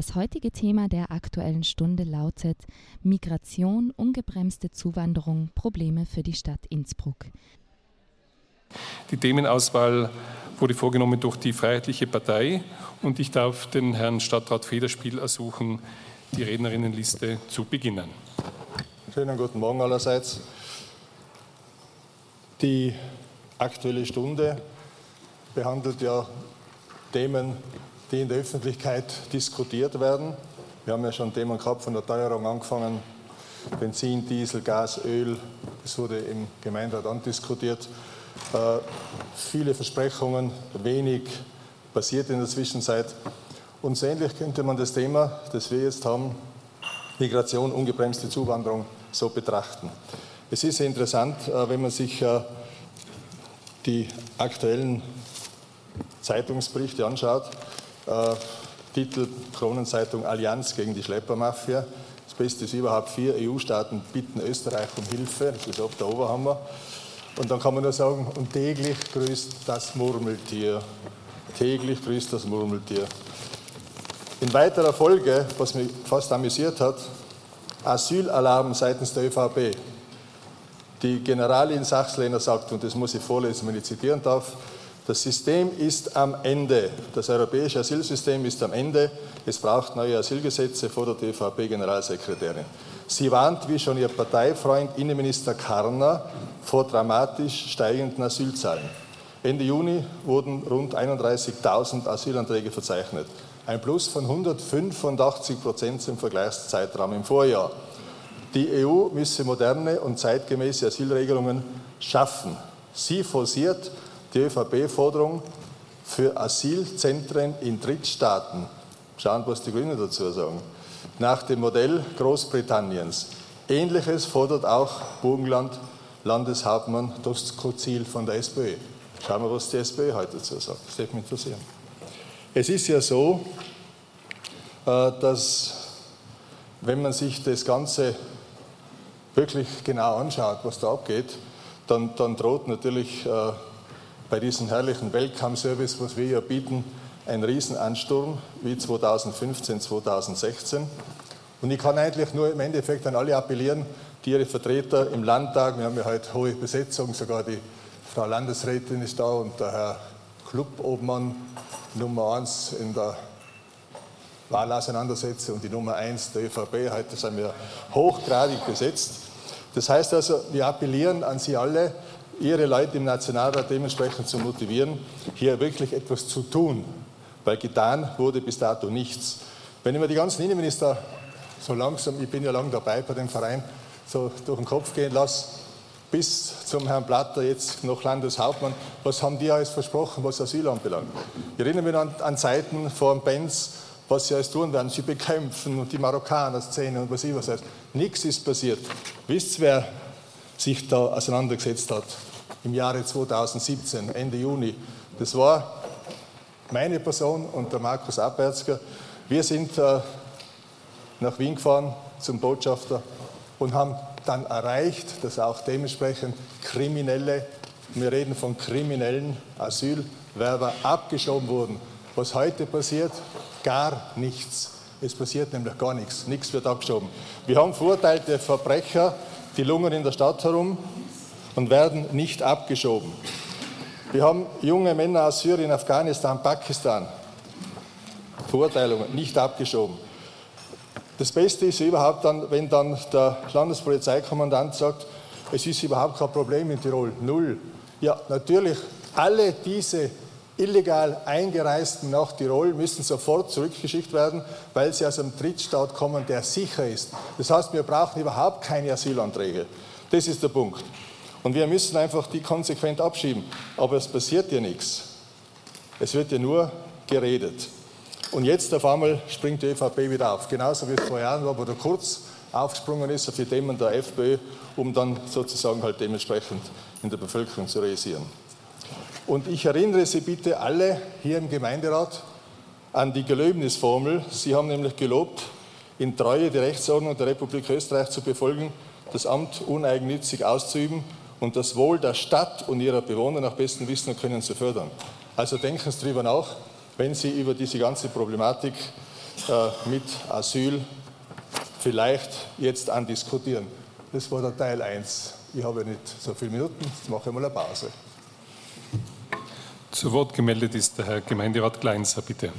Das heutige Thema der Aktuellen Stunde lautet Migration, ungebremste Zuwanderung, Probleme für die Stadt Innsbruck. Die Themenauswahl wurde vorgenommen durch die Freiheitliche Partei und ich darf den Herrn Stadtrat Federspiel ersuchen, die Rednerinnenliste zu beginnen. Schönen guten Morgen allerseits. Die Aktuelle Stunde behandelt ja Themen, die in der Öffentlichkeit diskutiert werden. Wir haben ja schon Themen gehabt von der Teuerung angefangen, Benzin, Diesel, Gas, Öl, das wurde im Gemeinderat andiskutiert. Äh, viele Versprechungen, wenig passiert in der Zwischenzeit. Und so ähnlich könnte man das Thema, das wir jetzt haben, Migration, ungebremste Zuwanderung, so betrachten. Es ist interessant, äh, wenn man sich äh, die aktuellen Zeitungsberichte anschaut. Äh, Titel Kronenzeitung Allianz gegen die Schleppermafia. Das Beste ist überhaupt, vier EU-Staaten bitten Österreich um Hilfe. Das ist oft der Oberhammer. Und dann kann man nur sagen, und täglich grüßt das Murmeltier. Täglich grüßt das Murmeltier. In weiterer Folge, was mich fast amüsiert hat, Asylalarm seitens der ÖVP. Die Generalin Sachslehner sagt, und das muss ich vorlesen, wenn ich zitieren darf, das System ist am Ende. Das europäische Asylsystem ist am Ende. Es braucht neue Asylgesetze, fordert die ÖVP-Generalsekretärin. Sie warnt, wie schon ihr Parteifreund Innenminister Karner, vor dramatisch steigenden Asylzahlen. Ende Juni wurden rund 31.000 Asylanträge verzeichnet. Ein Plus von 185 Prozent im Vergleichszeitraum im Vorjahr. Die EU müsse moderne und zeitgemäße Asylregelungen schaffen. Sie forciert die ÖVP-Forderung für Asylzentren in Drittstaaten. Schauen, was die Grünen dazu sagen. Nach dem Modell Großbritanniens. Ähnliches fordert auch Burgenland Landeshauptmann Dostkozil von der SPÖ. Schauen wir, was die SPÖ heute dazu sagt. Das würde mich interessieren. Es ist ja so, äh, dass wenn man sich das Ganze wirklich genau anschaut, was da abgeht, dann, dann droht natürlich äh, bei diesem herrlichen Welcome-Service, was wir ja bieten, ein Riesenansturm wie 2015, 2016. Und ich kann eigentlich nur im Endeffekt an alle appellieren, die ihre Vertreter im Landtag, wir haben ja heute hohe Besetzung, sogar die Frau Landesrätin ist da und der Herr Clubobmann Nummer 1 in der Wahlauseinandersetzung und die Nummer 1 der ÖVP. Heute sind wir hochgradig besetzt. Das heißt also, wir appellieren an Sie alle, Ihre Leute im Nationalrat dementsprechend zu motivieren, hier wirklich etwas zu tun, weil getan wurde bis dato nichts. Wenn ich mir die ganzen Innenminister so langsam, ich bin ja lange dabei bei dem Verein, so durch den Kopf gehen lasse, bis zum Herrn Platter, jetzt noch Landeshauptmann, was haben die alles versprochen, was Asyl anbelangt? Ich erinnere mich an, an Zeiten vor dem Benz, was sie alles tun werden. Sie bekämpfen und die Marokkaner-Szene und was ich was heißt. Nichts ist passiert. Wisst ihr, wer sich da auseinandergesetzt hat? Im Jahre 2017, Ende Juni. Das war meine Person und der Markus Abwärtsger. Wir sind äh, nach Wien gefahren zum Botschafter und haben dann erreicht, dass auch dementsprechend Kriminelle, wir reden von kriminellen Asylwerber, abgeschoben wurden. Was heute passiert, gar nichts. Es passiert nämlich gar nichts. Nichts wird abgeschoben. Wir haben verurteilte Verbrecher, die lungern in der Stadt herum und werden nicht abgeschoben. Wir haben junge Männer aus Syrien, Afghanistan, Pakistan. Verurteilungen nicht abgeschoben. Das Beste ist überhaupt dann, wenn dann der Landespolizeikommandant sagt, es ist überhaupt kein Problem in Tirol, null. Ja, natürlich, alle diese illegal Eingereisten nach Tirol müssen sofort zurückgeschickt werden, weil sie aus einem Drittstaat kommen, der sicher ist. Das heißt, wir brauchen überhaupt keine Asylanträge. Das ist der Punkt. Und wir müssen einfach die konsequent abschieben. Aber es passiert ja nichts. Es wird ja nur geredet. Und jetzt auf einmal springt die ÖVP wieder auf. Genauso wie es vor Jahren war, wo der Kurz aufgesprungen ist auf die Themen der FPÖ, um dann sozusagen halt dementsprechend in der Bevölkerung zu realisieren. Und ich erinnere Sie bitte alle hier im Gemeinderat an die Gelöbnisformel. Sie haben nämlich gelobt, in Treue die Rechtsordnung der Republik Österreich zu befolgen, das Amt uneigennützig auszuüben und das Wohl der Stadt und ihrer Bewohner nach bestem Wissen und Können zu fördern. Also denken Sie darüber nach wenn Sie über diese ganze Problematik äh, mit Asyl vielleicht jetzt andiskutieren. Das war der Teil 1. Ich habe nicht so viele Minuten, jetzt mache ich mal eine Pause. Zu Wort gemeldet ist der Herr Gemeinderat Kleinser, bitte.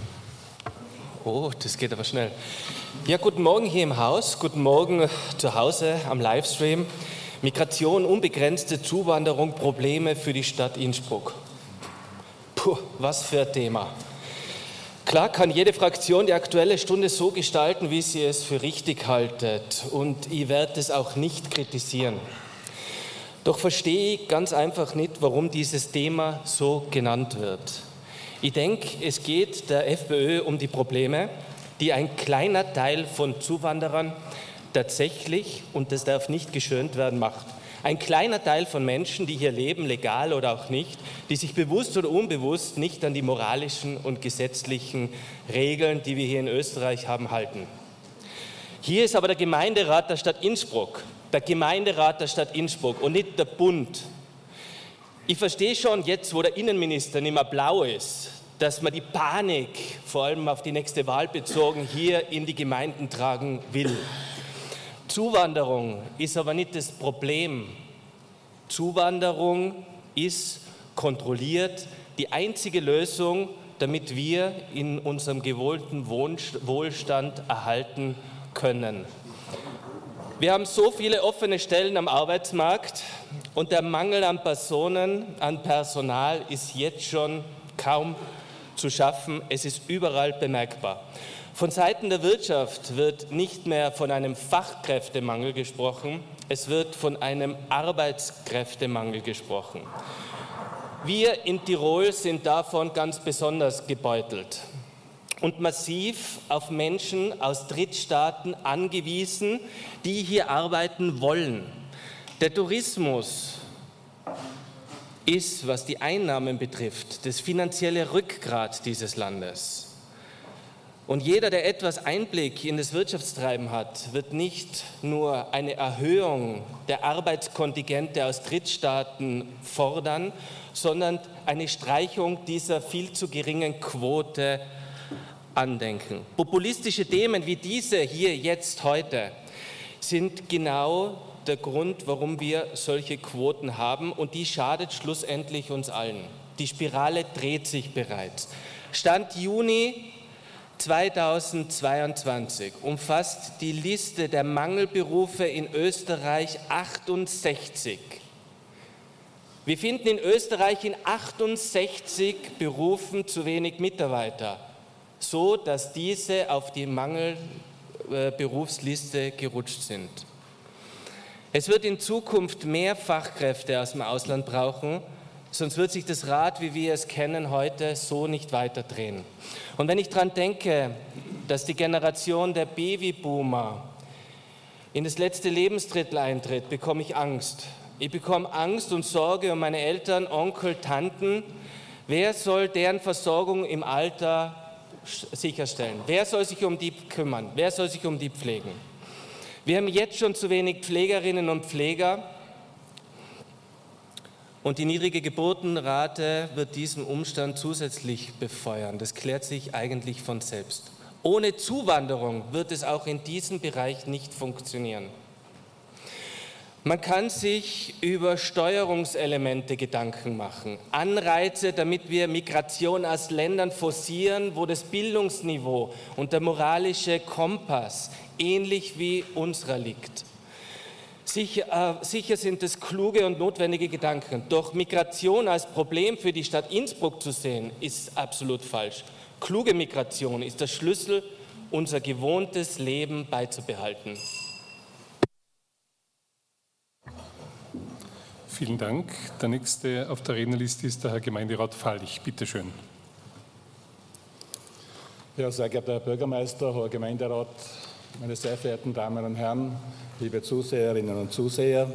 Oh, das geht aber schnell. Ja, guten Morgen hier im Haus, guten Morgen zu Hause am Livestream. Migration, unbegrenzte Zuwanderung, Probleme für die Stadt Innsbruck. Puh, was für ein Thema. Klar kann jede Fraktion die aktuelle Stunde so gestalten, wie sie es für richtig haltet. Und ich werde es auch nicht kritisieren. Doch verstehe ich ganz einfach nicht, warum dieses Thema so genannt wird. Ich denke, es geht der FPÖ um die Probleme, die ein kleiner Teil von Zuwanderern tatsächlich, und das darf nicht geschönt werden, macht. Ein kleiner Teil von Menschen, die hier leben, legal oder auch nicht, die sich bewusst oder unbewusst nicht an die moralischen und gesetzlichen Regeln, die wir hier in Österreich haben, halten. Hier ist aber der Gemeinderat der Stadt Innsbruck, der Gemeinderat der Stadt Innsbruck und nicht der Bund. Ich verstehe schon jetzt, wo der Innenminister nicht mehr blau ist, dass man die Panik, vor allem auf die nächste Wahl bezogen, hier in die Gemeinden tragen will. Zuwanderung ist aber nicht das Problem. Zuwanderung ist kontrolliert die einzige Lösung, damit wir in unserem gewohnten Wohlstand erhalten können. Wir haben so viele offene Stellen am Arbeitsmarkt und der Mangel an Personen, an Personal ist jetzt schon kaum zu schaffen. Es ist überall bemerkbar. Von Seiten der Wirtschaft wird nicht mehr von einem Fachkräftemangel gesprochen, es wird von einem Arbeitskräftemangel gesprochen. Wir in Tirol sind davon ganz besonders gebeutelt und massiv auf Menschen aus Drittstaaten angewiesen, die hier arbeiten wollen. Der Tourismus ist, was die Einnahmen betrifft, das finanzielle Rückgrat dieses Landes. Und jeder, der etwas Einblick in das Wirtschaftstreiben hat, wird nicht nur eine Erhöhung der Arbeitskontingente aus Drittstaaten fordern, sondern eine Streichung dieser viel zu geringen Quote andenken. Populistische Themen wie diese hier jetzt heute sind genau der Grund, warum wir solche Quoten haben und die schadet schlussendlich uns allen. Die Spirale dreht sich bereits. Stand Juni 2022 umfasst die Liste der Mangelberufe in Österreich 68. Wir finden in Österreich in 68 Berufen zu wenig Mitarbeiter, so dass diese auf die Mangelberufsliste gerutscht sind. Es wird in Zukunft mehr Fachkräfte aus dem Ausland brauchen, Sonst wird sich das Rad, wie wir es kennen, heute so nicht weiter drehen. Und wenn ich daran denke, dass die Generation der Babyboomer in das letzte Lebensdrittel eintritt, bekomme ich Angst. Ich bekomme Angst und Sorge um meine Eltern, Onkel, Tanten. Wer soll deren Versorgung im Alter sicherstellen? Wer soll sich um die kümmern? Wer soll sich um die pflegen? Wir haben jetzt schon zu wenig Pflegerinnen und Pfleger. Und die niedrige Geburtenrate wird diesen Umstand zusätzlich befeuern. Das klärt sich eigentlich von selbst. Ohne Zuwanderung wird es auch in diesem Bereich nicht funktionieren. Man kann sich über Steuerungselemente Gedanken machen, Anreize, damit wir Migration aus Ländern forcieren, wo das Bildungsniveau und der moralische Kompass ähnlich wie unserer liegt. Sicher, äh, sicher sind es kluge und notwendige Gedanken. Doch Migration als Problem für die Stadt Innsbruck zu sehen, ist absolut falsch. Kluge Migration ist der Schlüssel, unser gewohntes Leben beizubehalten. Vielen Dank. Der nächste auf der Rednerliste ist der Herr Gemeinderat Fallich. Bitte schön. Ja, sehr geehrter Herr Bürgermeister, Herr Gemeinderat, meine sehr verehrten Damen und Herren, liebe Zuseherinnen und Zuseher.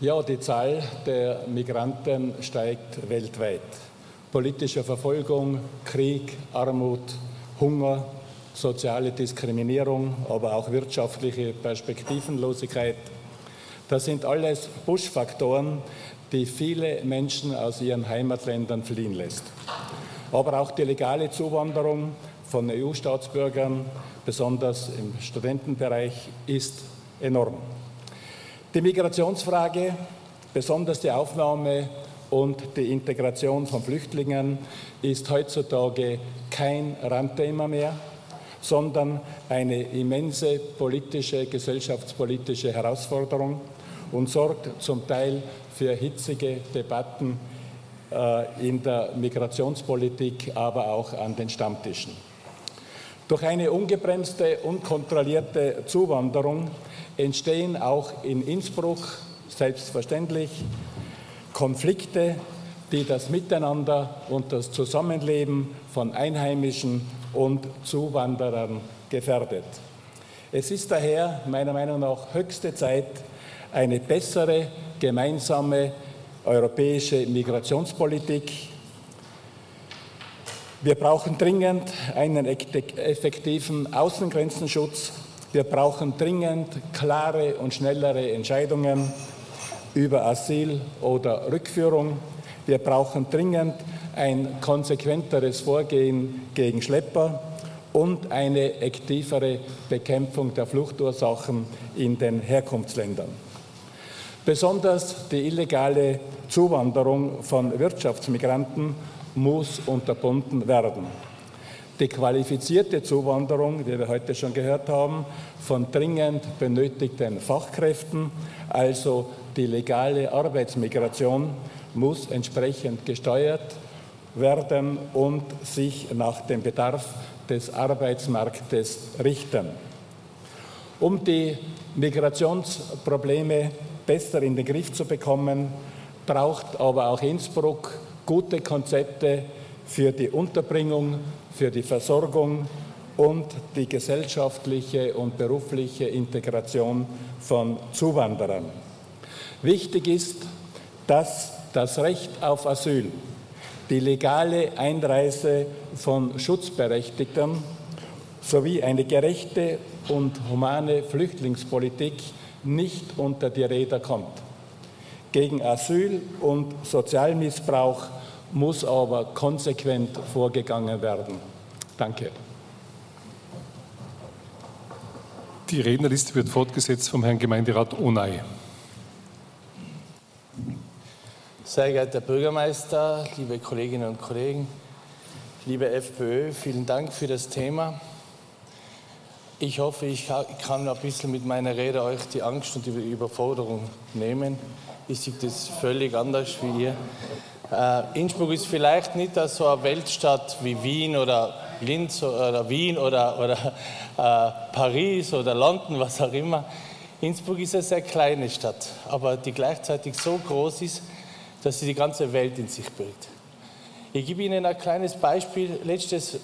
Ja, die Zahl der Migranten steigt weltweit. Politische Verfolgung, Krieg, Armut, Hunger, soziale Diskriminierung, aber auch wirtschaftliche Perspektivenlosigkeit. Das sind alles Push-Faktoren, die viele Menschen aus ihren Heimatländern fliehen lässt. Aber auch die legale Zuwanderung von EU-Staatsbürgern, besonders im Studentenbereich, ist enorm. Die Migrationsfrage, besonders die Aufnahme und die Integration von Flüchtlingen, ist heutzutage kein Randthema mehr, sondern eine immense politische, gesellschaftspolitische Herausforderung und sorgt zum Teil für hitzige Debatten äh, in der Migrationspolitik, aber auch an den Stammtischen. Durch eine ungebremste, unkontrollierte Zuwanderung entstehen auch in Innsbruck selbstverständlich Konflikte, die das Miteinander und das Zusammenleben von Einheimischen und Zuwanderern gefährdet. Es ist daher meiner Meinung nach höchste Zeit, eine bessere gemeinsame europäische Migrationspolitik. Wir brauchen dringend einen effektiven Außengrenzenschutz. Wir brauchen dringend klare und schnellere Entscheidungen über Asyl oder Rückführung. Wir brauchen dringend ein konsequenteres Vorgehen gegen Schlepper und eine aktivere Bekämpfung der Fluchtursachen in den Herkunftsländern. Besonders die illegale Zuwanderung von Wirtschaftsmigranten muss unterbunden werden. Die qualifizierte Zuwanderung, wie wir heute schon gehört haben, von dringend benötigten Fachkräften, also die legale Arbeitsmigration, muss entsprechend gesteuert werden und sich nach dem Bedarf des Arbeitsmarktes richten. Um die Migrationsprobleme besser in den Griff zu bekommen, braucht aber auch Innsbruck gute Konzepte für die Unterbringung, für die Versorgung und die gesellschaftliche und berufliche Integration von Zuwanderern. Wichtig ist, dass das Recht auf Asyl, die legale Einreise von Schutzberechtigten sowie eine gerechte und humane Flüchtlingspolitik nicht unter die Räder kommt. Gegen Asyl und Sozialmissbrauch muss aber konsequent vorgegangen werden. Danke. Die Rednerliste wird fortgesetzt vom Herrn Gemeinderat Onay. Sehr geehrter Bürgermeister, liebe Kolleginnen und Kollegen, liebe FPÖ, vielen Dank für das Thema. Ich hoffe, ich kann ein bisschen mit meiner Rede euch die Angst und die Überforderung nehmen. Ich sehe das völlig anders wie ihr. Äh, Innsbruck ist vielleicht nicht so eine Weltstadt wie Wien oder Linz oder Wien oder, oder äh, Paris oder London, was auch immer. Innsbruck ist eine sehr kleine Stadt, aber die gleichzeitig so groß ist, dass sie die ganze Welt in sich birgt. Ich gebe Ihnen ein kleines Beispiel. Letztes äh,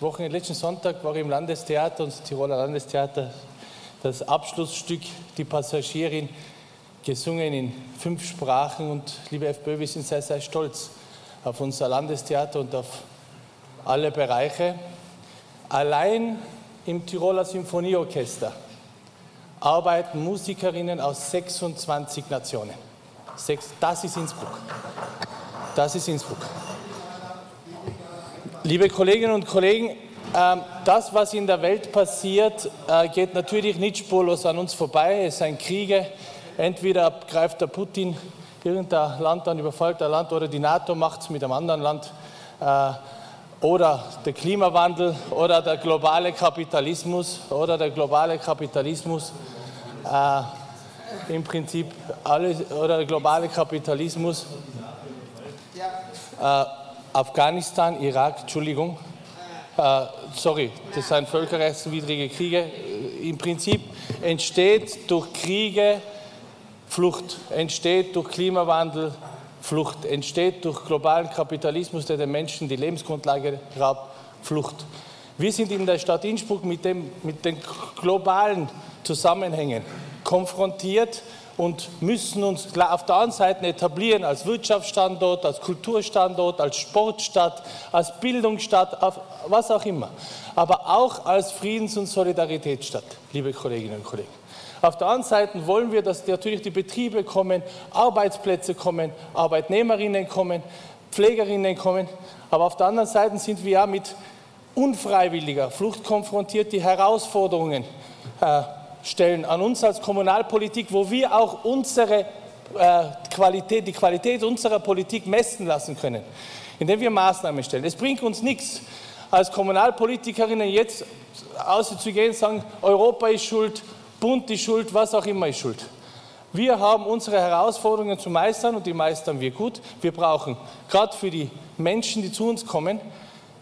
Wochenende, letzten Sonntag war im Landestheater, unser Tiroler Landestheater, das Abschlussstück Die Passagierin, gesungen in fünf Sprachen. Und liebe FPÖ, wir sind sehr, sehr stolz auf unser Landestheater und auf alle Bereiche. Allein im Tiroler Symphonieorchester arbeiten Musikerinnen aus 26 Nationen. Das ist Innsbruck. Das ist Innsbruck. Liebe Kolleginnen und Kollegen, ähm, das, was in der Welt passiert, äh, geht natürlich nicht spurlos an uns vorbei. Es sind Kriege. Entweder greift der Putin irgendein Land an, überfällt ein Land oder die NATO macht es mit einem anderen Land. Äh, oder der Klimawandel oder der globale Kapitalismus oder der globale Kapitalismus. Äh, Im Prinzip alles oder der globale Kapitalismus. Äh, Afghanistan, Irak, Entschuldigung, äh, sorry, das sind völkerrechtswidrige Kriege. Äh, Im Prinzip entsteht durch Kriege Flucht, entsteht durch Klimawandel Flucht, entsteht durch globalen Kapitalismus, der den Menschen die Lebensgrundlage raubt, Flucht. Wir sind in der Stadt Innsbruck mit, dem, mit den globalen Zusammenhängen konfrontiert und müssen uns auf der anderen Seite etablieren als Wirtschaftsstandort, als Kulturstandort, als Sportstadt, als Bildungsstadt, was auch immer. Aber auch als Friedens- und Solidaritätsstadt, liebe Kolleginnen und Kollegen. Auf der anderen Seite wollen wir, dass natürlich die Betriebe kommen, Arbeitsplätze kommen, Arbeitnehmerinnen kommen, Pflegerinnen kommen. Aber auf der anderen Seite sind wir ja mit unfreiwilliger Flucht konfrontiert, die Herausforderungen äh, stellen an uns als Kommunalpolitik, wo wir auch unsere äh, Qualität, die Qualität unserer Politik messen lassen können, indem wir Maßnahmen stellen. Es bringt uns nichts, als Kommunalpolitikerinnen jetzt auszugehen und sagen, Europa ist schuld, Bund ist schuld, was auch immer ist schuld. Wir haben unsere Herausforderungen zu meistern und die meistern wir gut. Wir brauchen gerade für die Menschen, die zu uns kommen,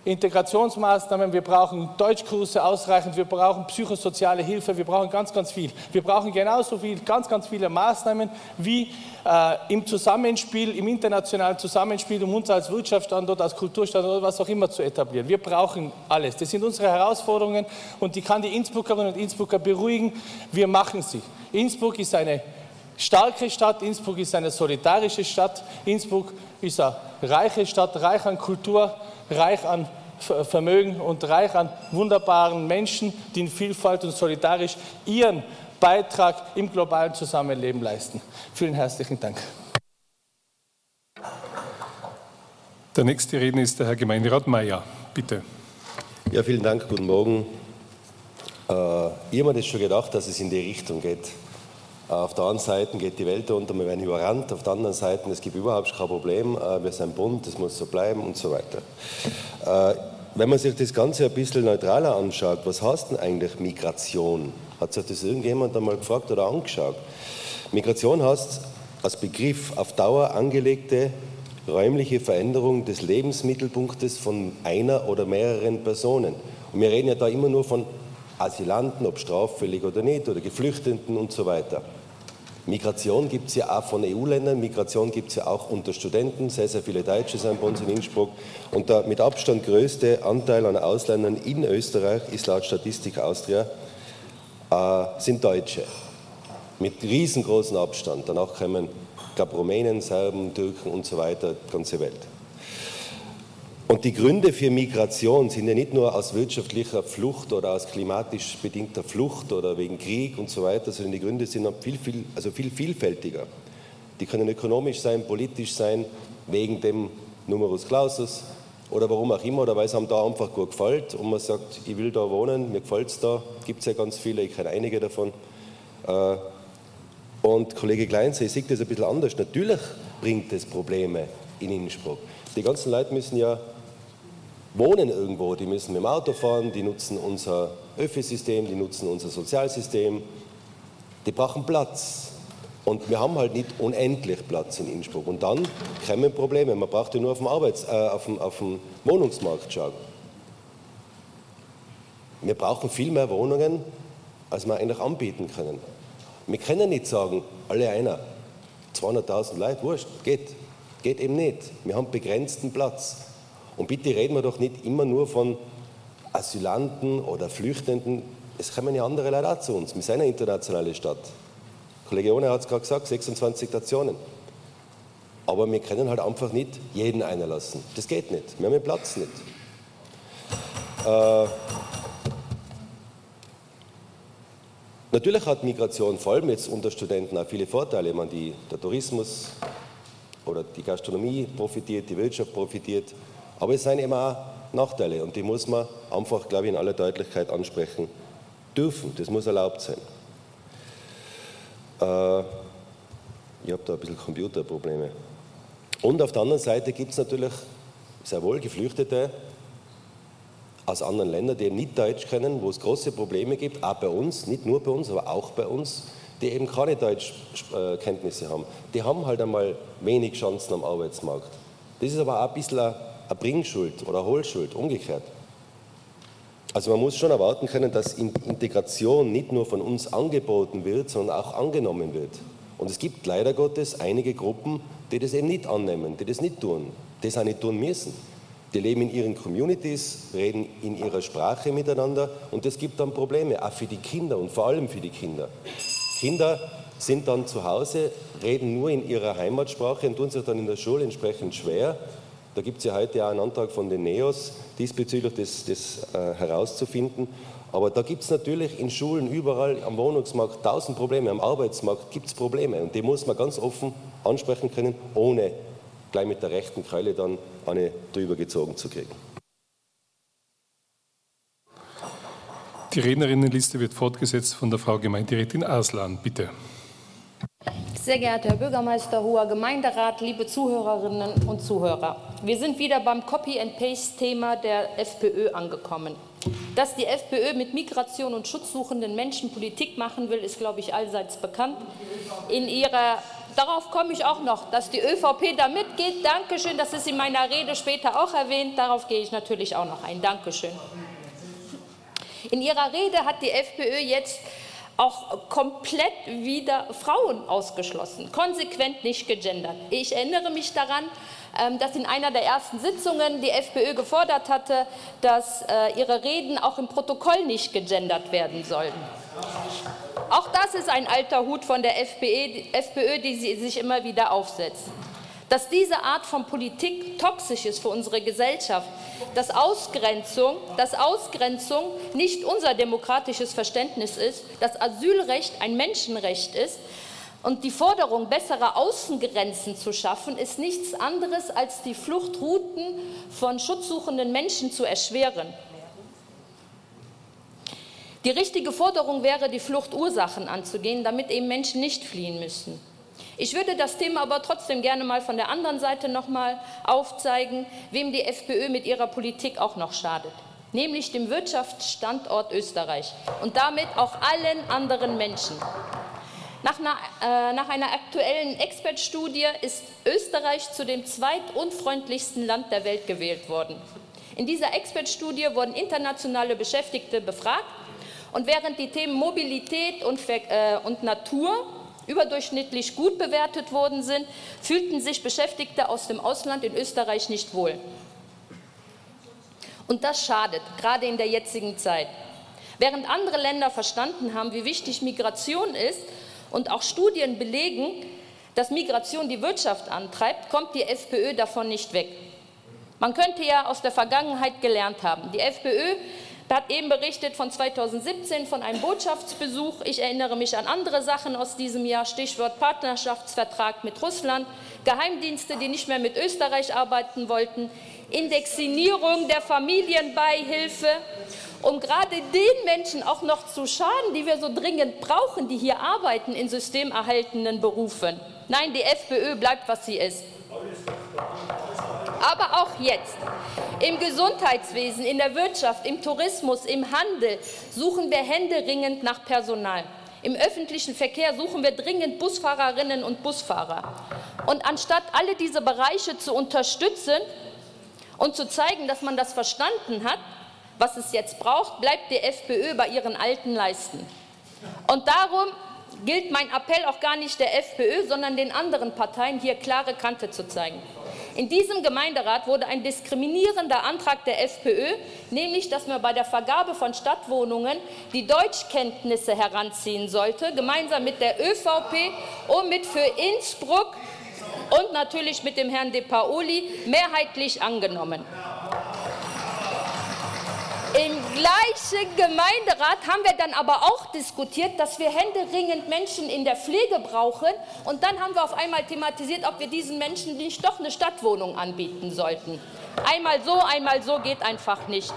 Integrationsmaßnahmen, wir brauchen Deutschkurse ausreichend, wir brauchen psychosoziale Hilfe, wir brauchen ganz, ganz viel. Wir brauchen genauso viel, ganz, ganz viele Maßnahmen wie äh, im Zusammenspiel, im internationalen Zusammenspiel, um uns als Wirtschaftsstandort, als Kulturstandort, was auch immer zu etablieren. Wir brauchen alles. Das sind unsere Herausforderungen und die kann die Innsbruckerinnen und Innsbrucker beruhigen. Wir machen sie. Innsbruck ist eine starke Stadt, Innsbruck ist eine solidarische Stadt, Innsbruck ist eine reiche Stadt, reich an Kultur, reich an Vermögen und reich an wunderbaren Menschen, die in Vielfalt und solidarisch ihren Beitrag im globalen Zusammenleben leisten. Vielen herzlichen Dank. Der nächste Redner ist der Herr Gemeinderat Mayer. Bitte. Ja, vielen Dank. Guten Morgen. Äh, ich habe mir das schon gedacht, dass es in die Richtung geht. Äh, auf der einen Seite geht die Welt unter, wir werden überrannt. Auf der anderen Seite, es gibt überhaupt kein Problem. Äh, wir sind bunt, das muss so bleiben und so weiter. Äh, wenn man sich das Ganze ein bisschen neutraler anschaut, was heißt denn eigentlich Migration? Hat sich das irgendjemand einmal gefragt oder angeschaut? Migration heißt als Begriff auf Dauer angelegte räumliche Veränderung des Lebensmittelpunktes von einer oder mehreren Personen. Und wir reden ja da immer nur von Asylanten, ob straffällig oder nicht, oder Geflüchteten und so weiter. Migration gibt es ja auch von EU-Ländern, Migration gibt es ja auch unter Studenten. Sehr, sehr viele Deutsche sind bei uns in Innsbruck. Und der mit Abstand größte Anteil an Ausländern in Österreich ist laut Statistik Austria, äh, sind Deutsche. Mit riesengroßem Abstand. Danach kommen, ich glaube, Rumänen, Serben, Türken und so weiter, die ganze Welt. Und die Gründe für Migration sind ja nicht nur aus wirtschaftlicher Flucht oder aus klimatisch bedingter Flucht oder wegen Krieg und so weiter, sondern die Gründe sind viel, viel, also viel vielfältiger. Die können ökonomisch sein, politisch sein, wegen dem Numerus Clausus oder warum auch immer, oder weil es einem da einfach gut gefällt und man sagt, ich will da wohnen, mir gefällt es da, gibt es ja ganz viele, ich kenne einige davon. Äh, und Kollege Kleins, ich sehe das ein bisschen anders. Natürlich bringt es Probleme in Innsbruck. Die ganzen Leute müssen ja wohnen irgendwo, die müssen mit dem Auto fahren, die nutzen unser Öffi-System, die nutzen unser Sozialsystem, die brauchen Platz. Und wir haben halt nicht unendlich Platz in Innsbruck. Und dann kommen Probleme. Man braucht ja nur auf dem, Arbeits-, äh, auf dem, auf dem Wohnungsmarkt schauen. Wir brauchen viel mehr Wohnungen, als wir eigentlich anbieten können. Wir können nicht sagen, alle einer, 200.000 Leute, wurscht, geht. Geht eben nicht. Wir haben begrenzten Platz. Und bitte reden wir doch nicht immer nur von Asylanten oder Flüchtenden. Es kommen ja andere Leute auch zu uns. Wir sind eine internationale Stadt. Kollege Ohne hat es gerade gesagt, 26 Stationen. Aber wir können halt einfach nicht jeden einlassen. Das geht nicht. Wir haben den Platz nicht. Äh, natürlich hat Migration vor allem jetzt unter Studenten auch viele Vorteile. Ich der Tourismus oder die Gastronomie profitiert, die Wirtschaft profitiert. Aber es sind eben auch Nachteile und die muss man einfach, glaube ich, in aller Deutlichkeit ansprechen dürfen. Das muss erlaubt sein. Äh, ich habe da ein bisschen Computerprobleme. Und auf der anderen Seite gibt es natürlich sehr wohl Geflüchtete aus anderen Ländern, die eben nicht Deutsch können, wo es große Probleme gibt, auch bei uns, nicht nur bei uns, aber auch bei uns, die eben keine Deutschkenntnisse haben. Die haben halt einmal wenig Chancen am Arbeitsmarkt. Das ist aber auch ein bisschen eine eine Bringschuld oder Hohlschuld, umgekehrt. Also man muss schon erwarten können, dass Integration nicht nur von uns angeboten wird, sondern auch angenommen wird. Und es gibt leider Gottes einige Gruppen, die das eben nicht annehmen, die das nicht tun, die es auch nicht tun müssen. Die leben in ihren Communities, reden in ihrer Sprache miteinander und das gibt dann Probleme, auch für die Kinder und vor allem für die Kinder. Kinder sind dann zu Hause, reden nur in ihrer Heimatsprache und tun sich dann in der Schule entsprechend schwer, da gibt es ja heute auch einen Antrag von den NEOS diesbezüglich, das, das äh, herauszufinden. Aber da gibt es natürlich in Schulen überall am Wohnungsmarkt tausend Probleme, am Arbeitsmarkt gibt es Probleme und die muss man ganz offen ansprechen können, ohne gleich mit der rechten Keule dann eine drüber gezogen zu kriegen. Die Rednerinnenliste wird fortgesetzt von der Frau Gemeinderätin Arslan. Bitte. Sehr geehrter Herr Bürgermeister, hoher Gemeinderat, liebe Zuhörerinnen und Zuhörer. Wir sind wieder beim Copy-and-Paste-Thema der FPÖ angekommen. Dass die FPÖ mit Migration und schutzsuchenden Menschen Politik machen will, ist, glaube ich, allseits bekannt. In ihrer Darauf komme ich auch noch, dass die ÖVP da mitgeht. Dankeschön, das ist in meiner Rede später auch erwähnt. Darauf gehe ich natürlich auch noch ein. Dankeschön. In ihrer Rede hat die FPÖ jetzt auch komplett wieder Frauen ausgeschlossen, konsequent nicht gegendert. Ich erinnere mich daran, dass in einer der ersten Sitzungen die FPÖ gefordert hatte, dass äh, ihre Reden auch im Protokoll nicht gegendert werden sollen. Auch das ist ein alter Hut von der FPÖ, die sie sich immer wieder aufsetzt. Dass diese Art von Politik toxisch ist für unsere Gesellschaft, dass Ausgrenzung, dass Ausgrenzung nicht unser demokratisches Verständnis ist, dass Asylrecht ein Menschenrecht ist und die Forderung, bessere Außengrenzen zu schaffen, ist nichts anderes als die Fluchtrouten von schutzsuchenden Menschen zu erschweren. Die richtige Forderung wäre, die Fluchtursachen anzugehen, damit eben Menschen nicht fliehen müssen. Ich würde das Thema aber trotzdem gerne mal von der anderen Seite noch mal aufzeigen, wem die FPÖ mit ihrer Politik auch noch schadet, nämlich dem Wirtschaftsstandort Österreich und damit auch allen anderen Menschen. Nach einer, äh, nach einer aktuellen Expertstudie ist Österreich zu dem zweitunfreundlichsten Land der Welt gewählt worden. In dieser Expertstudie wurden internationale Beschäftigte befragt und während die Themen Mobilität und, äh, und Natur überdurchschnittlich gut bewertet worden sind, fühlten sich Beschäftigte aus dem Ausland in Österreich nicht wohl. Und das schadet, gerade in der jetzigen Zeit. Während andere Länder verstanden haben, wie wichtig Migration ist und auch Studien belegen, dass Migration die Wirtschaft antreibt, kommt die FPÖ davon nicht weg. Man könnte ja aus der Vergangenheit gelernt haben. Die FPÖ hat eben berichtet von 2017 von einem Botschaftsbesuch. Ich erinnere mich an andere Sachen aus diesem Jahr, Stichwort Partnerschaftsvertrag mit Russland, Geheimdienste, die nicht mehr mit Österreich arbeiten wollten, Indexinierung der Familienbeihilfe, um gerade den Menschen auch noch zu schaden, die wir so dringend brauchen, die hier arbeiten in systemerhaltenden Berufen. Nein, die FPÖ bleibt, was sie ist. Aber auch jetzt. Im Gesundheitswesen, in der Wirtschaft, im Tourismus, im Handel suchen wir händeringend nach Personal. Im öffentlichen Verkehr suchen wir dringend Busfahrerinnen und Busfahrer. Und anstatt alle diese Bereiche zu unterstützen und zu zeigen, dass man das verstanden hat, was es jetzt braucht, bleibt die FPÖ bei ihren alten Leisten. Und darum gilt mein Appell auch gar nicht der FPÖ, sondern den anderen Parteien, hier klare Kante zu zeigen. In diesem Gemeinderat wurde ein diskriminierender Antrag der FPÖ, nämlich dass man bei der Vergabe von Stadtwohnungen die Deutschkenntnisse heranziehen sollte, gemeinsam mit der ÖVP und mit für Innsbruck und natürlich mit dem Herrn De Paoli mehrheitlich angenommen. Im gleichen Gemeinderat haben wir dann aber auch diskutiert, dass wir händeringend Menschen in der Pflege brauchen. Und dann haben wir auf einmal thematisiert, ob wir diesen Menschen nicht doch eine Stadtwohnung anbieten sollten. Einmal so, einmal so geht einfach nicht.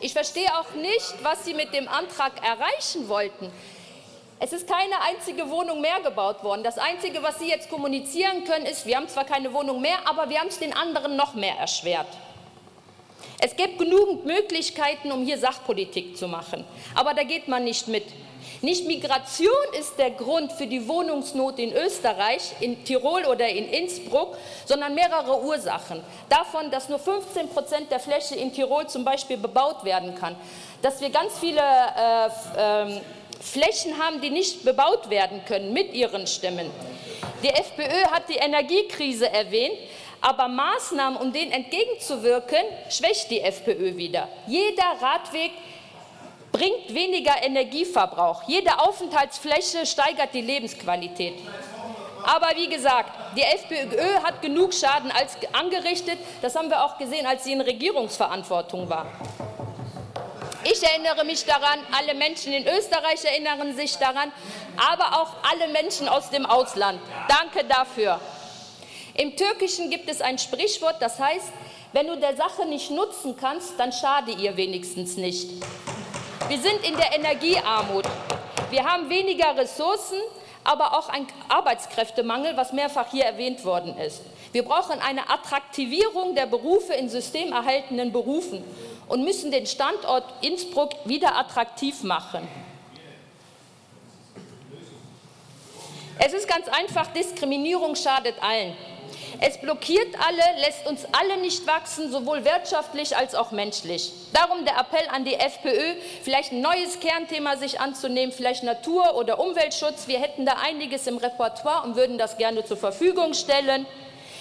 Ich verstehe auch nicht, was Sie mit dem Antrag erreichen wollten. Es ist keine einzige Wohnung mehr gebaut worden. Das Einzige, was Sie jetzt kommunizieren können, ist, wir haben zwar keine Wohnung mehr, aber wir haben es den anderen noch mehr erschwert. Es gibt genügend Möglichkeiten, um hier Sachpolitik zu machen, aber da geht man nicht mit. Nicht Migration ist der Grund für die Wohnungsnot in Österreich, in Tirol oder in Innsbruck, sondern mehrere Ursachen. Davon, dass nur 15 Prozent der Fläche in Tirol zum Beispiel bebaut werden kann, dass wir ganz viele äh, äh, Flächen haben, die nicht bebaut werden können mit ihren Stimmen. Die FPÖ hat die Energiekrise erwähnt. Aber Maßnahmen, um denen entgegenzuwirken, schwächt die FPÖ wieder. Jeder Radweg bringt weniger Energieverbrauch. Jede Aufenthaltsfläche steigert die Lebensqualität. Aber wie gesagt, die FPÖ hat genug Schaden als angerichtet. Das haben wir auch gesehen, als sie in Regierungsverantwortung war. Ich erinnere mich daran, alle Menschen in Österreich erinnern sich daran, aber auch alle Menschen aus dem Ausland. Danke dafür. Im Türkischen gibt es ein Sprichwort, das heißt, Wenn du der Sache nicht nutzen kannst, dann schade ihr wenigstens nicht. Wir sind in der Energiearmut. Wir haben weniger Ressourcen, aber auch einen Arbeitskräftemangel, was mehrfach hier erwähnt worden ist. Wir brauchen eine Attraktivierung der Berufe in systemerhaltenden Berufen und müssen den Standort Innsbruck wieder attraktiv machen. Es ist ganz einfach, Diskriminierung schadet allen. Es blockiert alle, lässt uns alle nicht wachsen, sowohl wirtschaftlich als auch menschlich. Darum der Appell an die FPÖ, vielleicht ein neues Kernthema sich anzunehmen, vielleicht Natur- oder Umweltschutz. Wir hätten da einiges im Repertoire und würden das gerne zur Verfügung stellen.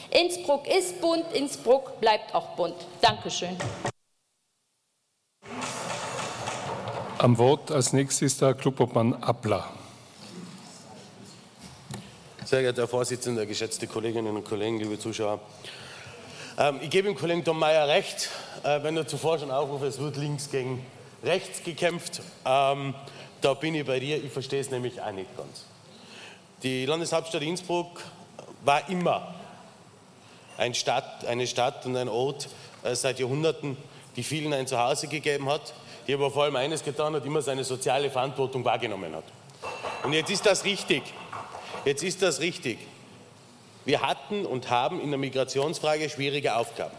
Innsbruck ist bunt, Innsbruck bleibt auch bunt. Dankeschön. Am Wort als nächstes der Klubobmann Appler. Sehr geehrter Herr Vorsitzender, geschätzte Kolleginnen und Kollegen, liebe Zuschauer. Ähm, ich gebe dem Kollegen Tom Mayer recht, äh, wenn er zuvor schon aufruft, es wird links gegen rechts gekämpft. Ähm, da bin ich bei dir, ich verstehe es nämlich auch nicht ganz. Die Landeshauptstadt Innsbruck war immer ein Stadt, eine Stadt und ein Ort äh, seit Jahrhunderten, die vielen ein Zuhause gegeben hat, die aber vor allem eines getan hat, immer seine soziale Verantwortung wahrgenommen hat. Und jetzt ist das richtig. Jetzt ist das richtig. Wir hatten und haben in der Migrationsfrage schwierige Aufgaben.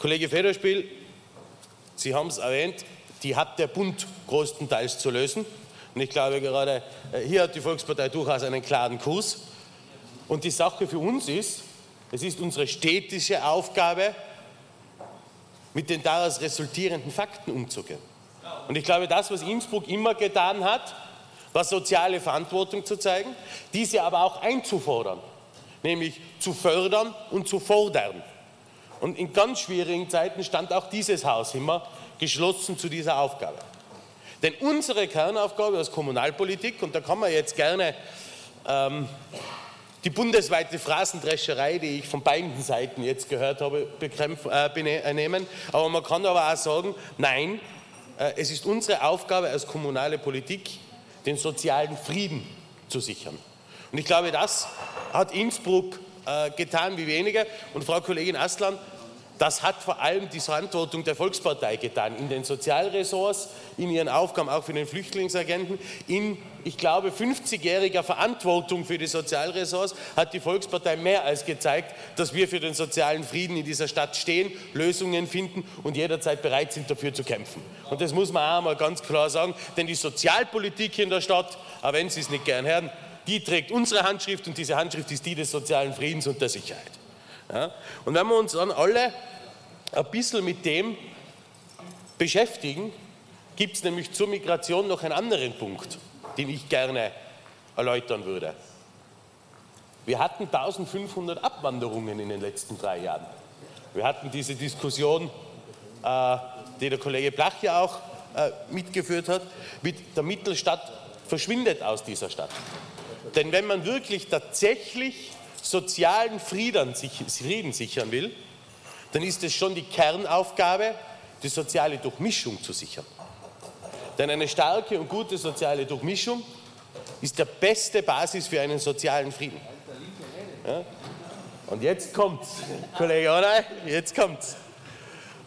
Kollege Federspiel, Sie haben es erwähnt, die hat der Bund größtenteils zu lösen. Und ich glaube gerade, äh, hier hat die Volkspartei durchaus einen klaren Kurs. Und die Sache für uns ist, es ist unsere städtische Aufgabe, mit den daraus resultierenden Fakten umzugehen. Und ich glaube, das, was Innsbruck immer getan hat, war soziale Verantwortung zu zeigen, diese aber auch einzufordern, nämlich zu fördern und zu fordern. Und in ganz schwierigen Zeiten stand auch dieses Haus immer geschlossen zu dieser Aufgabe. Denn unsere Kernaufgabe als Kommunalpolitik, und da kann man jetzt gerne ähm, die bundesweite Phrasendrescherei, die ich von beiden Seiten jetzt gehört habe, äh, nehmen, aber man kann aber auch sagen, nein, äh, es ist unsere Aufgabe als kommunale Politik, den sozialen Frieden zu sichern. Und ich glaube, das hat Innsbruck äh, getan wie wenige. Und Frau Kollegin Aslan, das hat vor allem die Verantwortung der Volkspartei getan, in den Sozialressorts, in ihren Aufgaben auch für den Flüchtlingsagenten. In, ich glaube, 50-jähriger Verantwortung für die Sozialressorts hat die Volkspartei mehr als gezeigt, dass wir für den sozialen Frieden in dieser Stadt stehen, Lösungen finden und jederzeit bereit sind, dafür zu kämpfen. Und das muss man auch einmal ganz klar sagen, denn die Sozialpolitik in der Stadt, auch wenn Sie es nicht gern hören, die trägt unsere Handschrift und diese Handschrift ist die des sozialen Friedens und der Sicherheit. Ja? Und wenn wir uns dann alle ein bisschen mit dem beschäftigen, gibt es nämlich zur Migration noch einen anderen Punkt, den ich gerne erläutern würde. Wir hatten 1500 Abwanderungen in den letzten drei Jahren. Wir hatten diese Diskussion, äh, die der Kollege Blach ja auch äh, mitgeführt hat, mit der Mittelstadt verschwindet aus dieser Stadt. Denn wenn man wirklich tatsächlich sozialen Frieden, Frieden sichern will, dann ist es schon die Kernaufgabe, die soziale Durchmischung zu sichern. Denn eine starke und gute soziale Durchmischung ist der beste Basis für einen sozialen Frieden. Ja? Und jetzt kommt's, Kollege Onay, jetzt kommt's.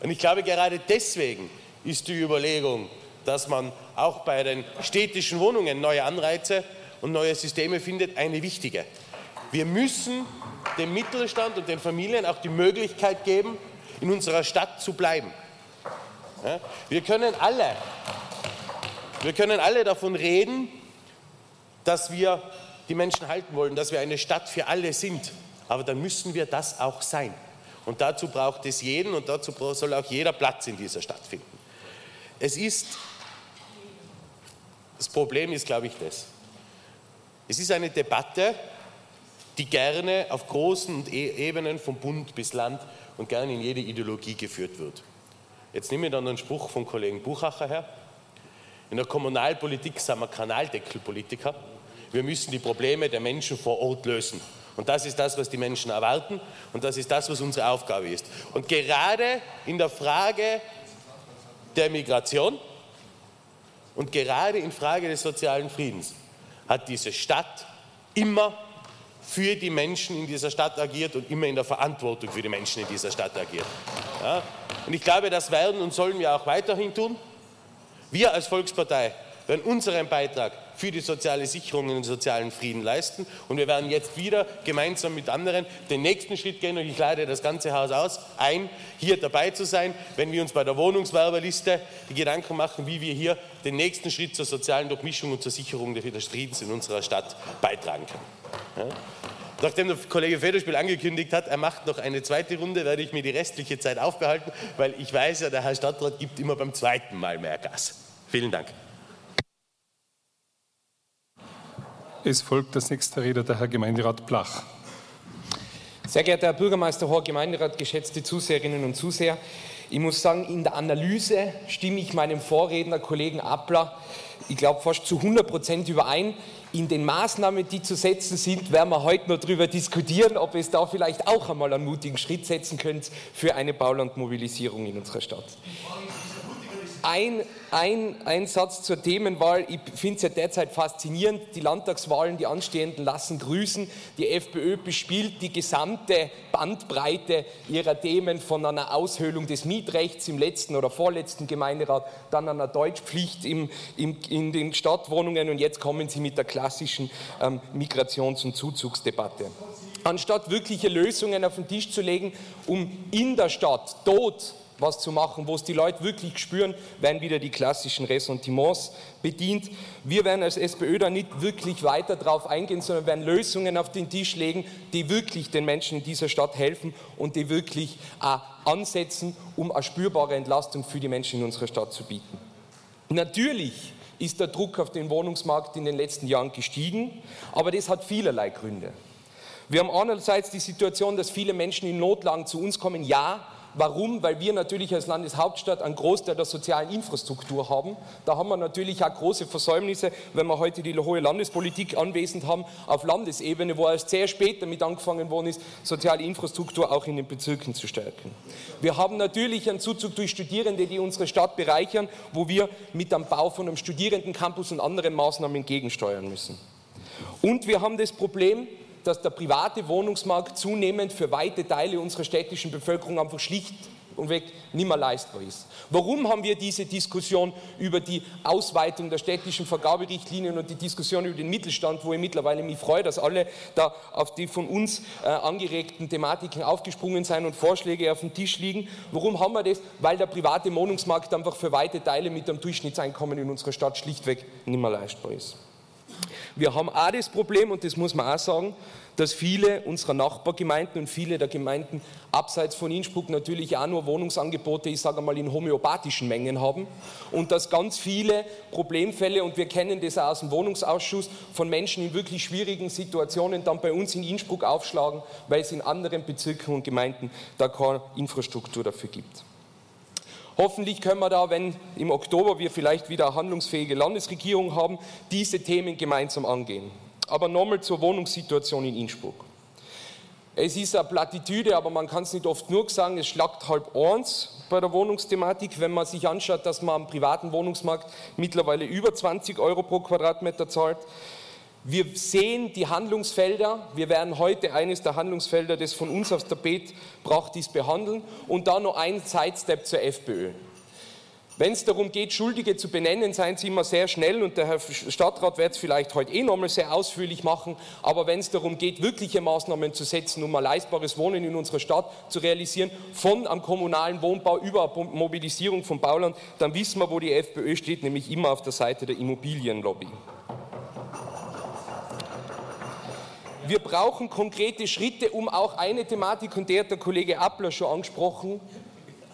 Und ich glaube, gerade deswegen ist die Überlegung, dass man auch bei den städtischen Wohnungen neue Anreize und neue Systeme findet, eine wichtige. Wir müssen dem Mittelstand und den Familien auch die Möglichkeit geben, in unserer Stadt zu bleiben. Ja, wir, können alle, wir können alle davon reden, dass wir die Menschen halten wollen, dass wir eine Stadt für alle sind. Aber dann müssen wir das auch sein. Und dazu braucht es jeden und dazu soll auch jeder Platz in dieser Stadt finden. Es ist, das Problem ist, glaube ich, das. Es ist eine Debatte, die gerne auf großen e-, Ebenen vom Bund bis Land und gerne in jede Ideologie geführt wird. Jetzt nehme ich dann einen Spruch vom Kollegen Buchacher her. In der Kommunalpolitik sind wir Kanaldeckelpolitiker. Wir müssen die Probleme der Menschen vor Ort lösen. Und das ist das, was die Menschen erwarten und das ist das, was unsere Aufgabe ist. Und gerade in der Frage der Migration und gerade in Frage des sozialen Friedens hat diese Stadt immer für die Menschen in dieser Stadt agiert und immer in der Verantwortung für die Menschen in dieser Stadt agiert. Ja? Und ich glaube, das werden und sollen wir auch weiterhin tun. Wir als Volkspartei werden unseren Beitrag für die soziale Sicherung und den sozialen Frieden leisten. Und wir werden jetzt wieder gemeinsam mit anderen den nächsten Schritt gehen. Und ich lade das ganze Haus aus, ein, hier dabei zu sein, wenn wir uns bei der Wohnungswerberliste die Gedanken machen, wie wir hier den nächsten Schritt zur sozialen Durchmischung und zur Sicherung des Friedens in unserer Stadt beitragen können. Ja? Nachdem der Kollege Federspiel angekündigt hat, er macht noch eine zweite Runde, werde ich mir die restliche Zeit aufbehalten, weil ich weiß ja, der Herr Stadtrat gibt immer beim zweiten Mal mehr Gas. Vielen Dank. Es folgt als nächster Redner der Herr Gemeinderat Blach. Sehr geehrter Herr Bürgermeister, hoher Gemeinderat, geschätzte Zuseherinnen und Zuseher, ich muss sagen, in der Analyse stimme ich meinem Vorredner, Kollegen Appler, ich glaube fast zu 100 Prozent überein. In den Maßnahmen, die zu setzen sind, werden wir heute noch darüber diskutieren, ob es da vielleicht auch einmal einen mutigen Schritt setzen könnte für eine Baulandmobilisierung in unserer Stadt. Ein, ein, ein Satz zur Themenwahl. Ich finde es ja derzeit faszinierend. Die Landtagswahlen, die anstehenden, lassen grüßen. Die FPÖ bespielt die gesamte Bandbreite ihrer Themen von einer Aushöhlung des Mietrechts im letzten oder vorletzten Gemeinderat, dann einer Deutschpflicht im, im, in den Stadtwohnungen und jetzt kommen sie mit der klassischen ähm, Migrations- und Zuzugsdebatte. Anstatt wirkliche Lösungen auf den Tisch zu legen, um in der Stadt dort was zu machen, wo es die Leute wirklich spüren, werden wieder die klassischen Ressentiments bedient. Wir werden als SPÖ da nicht wirklich weiter darauf eingehen, sondern werden Lösungen auf den Tisch legen, die wirklich den Menschen in dieser Stadt helfen und die wirklich auch ansetzen, um eine spürbare Entlastung für die Menschen in unserer Stadt zu bieten. Natürlich ist der Druck auf den Wohnungsmarkt in den letzten Jahren gestiegen, aber das hat vielerlei Gründe. Wir haben einerseits die Situation, dass viele Menschen in Notlagen zu uns kommen, ja, Warum? Weil wir natürlich als Landeshauptstadt einen Großteil der sozialen Infrastruktur haben. Da haben wir natürlich auch große Versäumnisse, wenn wir heute die hohe Landespolitik anwesend haben, auf Landesebene, wo erst sehr spät damit angefangen worden ist, soziale Infrastruktur auch in den Bezirken zu stärken. Wir haben natürlich einen Zuzug durch Studierende, die unsere Stadt bereichern, wo wir mit dem Bau von einem Studierendencampus und anderen Maßnahmen gegensteuern müssen. Und wir haben das Problem, dass der private Wohnungsmarkt zunehmend für weite Teile unserer städtischen Bevölkerung einfach schlicht und weg nicht mehr leistbar ist. Warum haben wir diese Diskussion über die Ausweitung der städtischen Vergaberichtlinien und die Diskussion über den Mittelstand, wo ich mittlerweile mich freue, dass alle da auf die von uns äh, angeregten Thematiken aufgesprungen sind und Vorschläge auf dem Tisch liegen. Warum haben wir das? Weil der private Wohnungsmarkt einfach für weite Teile mit dem Durchschnittseinkommen in unserer Stadt schlichtweg nicht mehr leistbar ist. Wir haben auch das Problem, und das muss man auch sagen, dass viele unserer Nachbargemeinden und viele der Gemeinden abseits von Innsbruck natürlich auch nur Wohnungsangebote, ich sage mal, in homöopathischen Mengen haben und dass ganz viele Problemfälle, und wir kennen das auch aus dem Wohnungsausschuss, von Menschen in wirklich schwierigen Situationen dann bei uns in Innsbruck aufschlagen, weil es in anderen Bezirken und Gemeinden da keine Infrastruktur dafür gibt. Hoffentlich können wir da, wenn im Oktober wir vielleicht wieder eine handlungsfähige Landesregierung haben, diese Themen gemeinsam angehen. Aber nochmal zur Wohnungssituation in Innsbruck. Es ist eine Plattitüde, aber man kann es nicht oft nur sagen, es schlagt halb eins bei der Wohnungsthematik, wenn man sich anschaut, dass man am privaten Wohnungsmarkt mittlerweile über 20 Euro pro Quadratmeter zahlt. Wir sehen die Handlungsfelder. Wir werden heute eines der Handlungsfelder, das von uns aufs Tapet braucht, dies behandeln. Und dann noch ein Sidestep zur FPÖ. Wenn es darum geht, Schuldige zu benennen, seien Sie immer sehr schnell und der Herr Stadtrat wird es vielleicht heute eh nochmal sehr ausführlich machen. Aber wenn es darum geht, wirkliche Maßnahmen zu setzen, um ein leistbares Wohnen in unserer Stadt zu realisieren, von am kommunalen Wohnbau über Mobilisierung von Bauland, dann wissen wir, wo die FPÖ steht, nämlich immer auf der Seite der Immobilienlobby. Wir brauchen konkrete Schritte, um auch eine Thematik, und der hat der Kollege Appler schon angesprochen,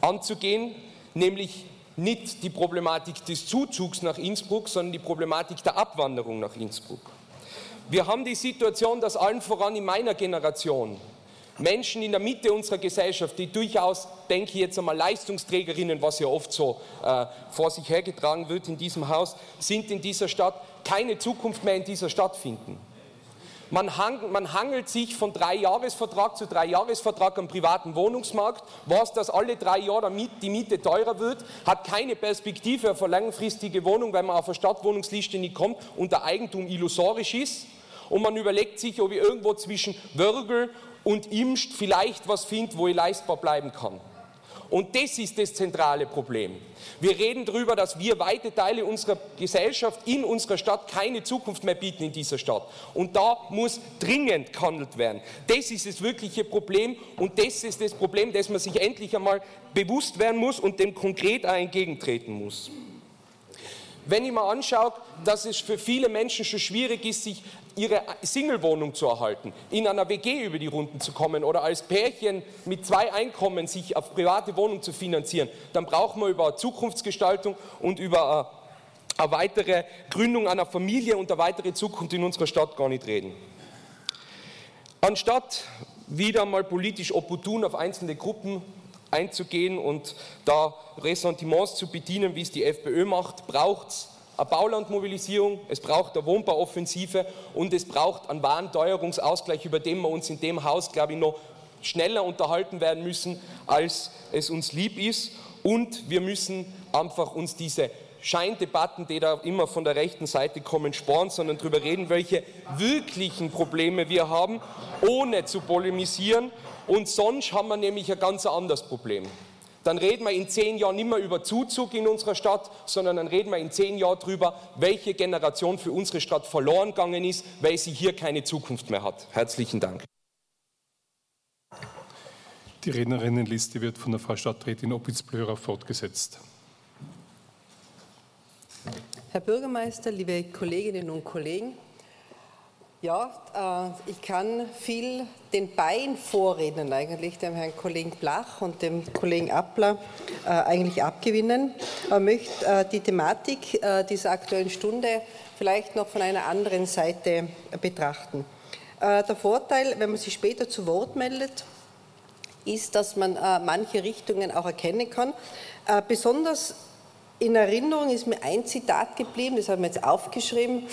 anzugehen, nämlich nicht die Problematik des Zuzugs nach Innsbruck, sondern die Problematik der Abwanderung nach Innsbruck. Wir haben die Situation, dass allen voran in meiner Generation Menschen in der Mitte unserer Gesellschaft, die durchaus, denke ich jetzt einmal, Leistungsträgerinnen, was ja oft so äh, vor sich hergetragen wird in diesem Haus, sind in dieser Stadt, keine Zukunft mehr in dieser Stadt finden. Man, hang, man hangelt sich von Drei-Jahres-Vertrag zu Drei-Jahres-Vertrag am privaten Wohnungsmarkt, was dass alle drei Jahre die Miete teurer wird, hat keine Perspektive auf eine langfristige Wohnung, weil man auf eine Stadtwohnungsliste nicht kommt und der Eigentum illusorisch ist. und man überlegt sich, ob ich irgendwo zwischen Wörgl und Imst vielleicht was finde, wo ich leistbar bleiben kann. Und das ist das zentrale Problem. Wir reden darüber, dass wir weite Teile unserer Gesellschaft in unserer Stadt keine Zukunft mehr bieten in dieser Stadt. Und da muss dringend gehandelt werden. Das ist das wirkliche Problem und das ist das Problem, dass man sich endlich einmal bewusst werden muss und dem konkret auch entgegentreten muss. Wenn ich mir anschaue, dass es für viele Menschen schon schwierig ist, sich ihre Singlewohnung zu erhalten, in einer WG über die Runden zu kommen oder als Pärchen mit zwei Einkommen sich auf private Wohnung zu finanzieren, dann braucht man über Zukunftsgestaltung und über äh, eine weitere Gründung einer Familie und eine weitere Zukunft in unserer Stadt gar nicht reden. Anstatt wieder mal politisch opportun auf einzelne Gruppen einzugehen und da Ressentiments zu bedienen, wie es die FPÖ macht, braucht es eine Baulandmobilisierung, es braucht eine Wohnbauoffensive und es braucht einen wahren Teuerungsausgleich, über den wir uns in dem Haus, glaube ich, noch schneller unterhalten werden müssen, als es uns lieb ist. Und wir müssen einfach uns diese Scheindebatten, die da immer von der rechten Seite kommen, sparen, sondern darüber reden, welche wirklichen Probleme wir haben, ohne zu polemisieren. Und sonst haben wir nämlich ein ganz anderes Problem dann reden wir in zehn Jahren nicht mehr über Zuzug in unserer Stadt, sondern dann reden wir in zehn Jahren darüber, welche Generation für unsere Stadt verloren gegangen ist, weil sie hier keine Zukunft mehr hat. Herzlichen Dank. Die Rednerinnenliste wird von der Frau Stadträtin Opitz-Blörer fortgesetzt. Herr Bürgermeister, liebe Kolleginnen und Kollegen, ja, äh, ich kann viel den beiden Vorrednern eigentlich, dem Herrn Kollegen Blach und dem Kollegen Appler, äh, eigentlich abgewinnen. Ich möchte äh, die Thematik dieser aktuellen Stunde vielleicht noch von einer anderen Seite betrachten. Der Vorteil, wenn man sich später zu Wort meldet, ist, dass man manche Richtungen auch erkennen kann. Besonders in Erinnerung ist mir ein Zitat geblieben, das haben wir jetzt aufgeschrieben,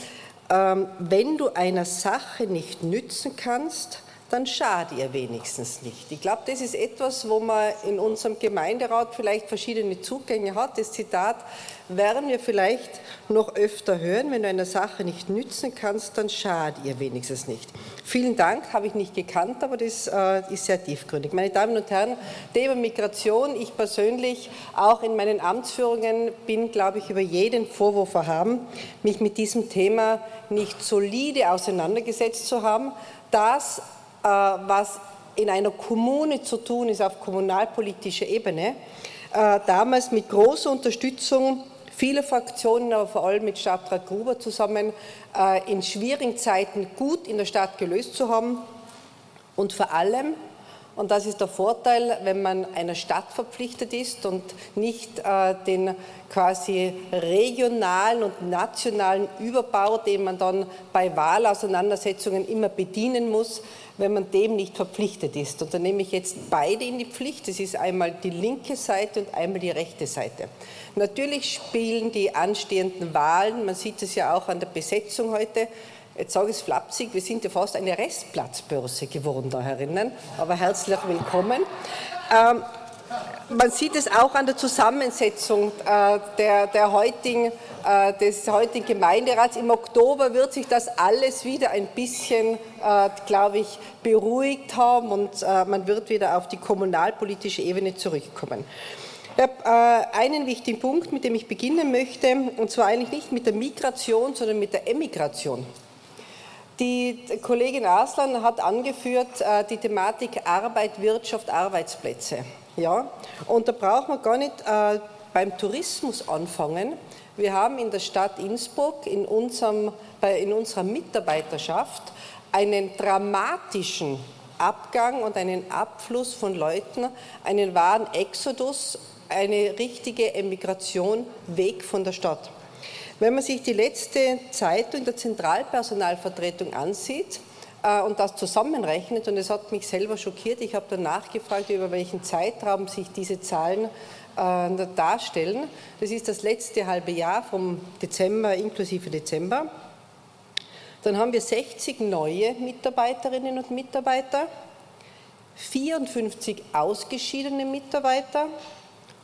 wenn du einer Sache nicht nützen kannst, dann schade ihr wenigstens nicht. Ich glaube, das ist etwas, wo man in unserem Gemeinderat vielleicht verschiedene Zugänge hat. Das Zitat werden wir vielleicht noch öfter hören. Wenn du einer Sache nicht nützen kannst, dann schade ihr wenigstens nicht. Vielen Dank, habe ich nicht gekannt, aber das äh, ist sehr tiefgründig. Meine Damen und Herren, Thema Migration. Ich persönlich, auch in meinen Amtsführungen, bin, glaube ich, über jeden Vorwurf erhaben, mich mit diesem Thema nicht solide auseinandergesetzt zu haben. Das was in einer Kommune zu tun ist auf kommunalpolitischer Ebene. Äh, damals mit großer Unterstützung vieler Fraktionen, aber vor allem mit Stadtrat Gruber zusammen, äh, in schwierigen Zeiten gut in der Stadt gelöst zu haben und vor allem und das ist der Vorteil, wenn man einer Stadt verpflichtet ist und nicht äh, den quasi regionalen und nationalen Überbau, den man dann bei Wahlauseinandersetzungen immer bedienen muss, wenn man dem nicht verpflichtet ist. Und da nehme ich jetzt beide in die Pflicht. Das ist einmal die linke Seite und einmal die rechte Seite. Natürlich spielen die anstehenden Wahlen, man sieht es ja auch an der Besetzung heute, jetzt sage ich es flapsig, wir sind ja fast eine Restplatzbörse geworden da herinnen, aber herzlich willkommen. Ähm, man sieht es auch an der Zusammensetzung äh, der, der heutigen, des heutigen Gemeinderats. Im Oktober wird sich das alles wieder ein bisschen, äh, glaube ich, beruhigt haben und äh, man wird wieder auf die kommunalpolitische Ebene zurückkommen. Ich habe äh, einen wichtigen Punkt, mit dem ich beginnen möchte, und zwar eigentlich nicht mit der Migration, sondern mit der Emigration. Die Kollegin Aslan hat angeführt äh, die Thematik Arbeit, Wirtschaft, Arbeitsplätze. Ja? Und da braucht man gar nicht äh, beim Tourismus anfangen. Wir haben in der Stadt Innsbruck in, unserem, in unserer Mitarbeiterschaft einen dramatischen Abgang und einen Abfluss von Leuten, einen wahren Exodus, eine richtige Emigration weg von der Stadt. Wenn man sich die letzte Zeitung der Zentralpersonalvertretung ansieht äh, und das zusammenrechnet, und es hat mich selber schockiert, ich habe dann nachgefragt, über welchen Zeitraum sich diese Zahlen äh, darstellen. Das ist das letzte halbe Jahr vom Dezember inklusive Dezember. Dann haben wir 60 neue Mitarbeiterinnen und Mitarbeiter, 54 ausgeschiedene Mitarbeiter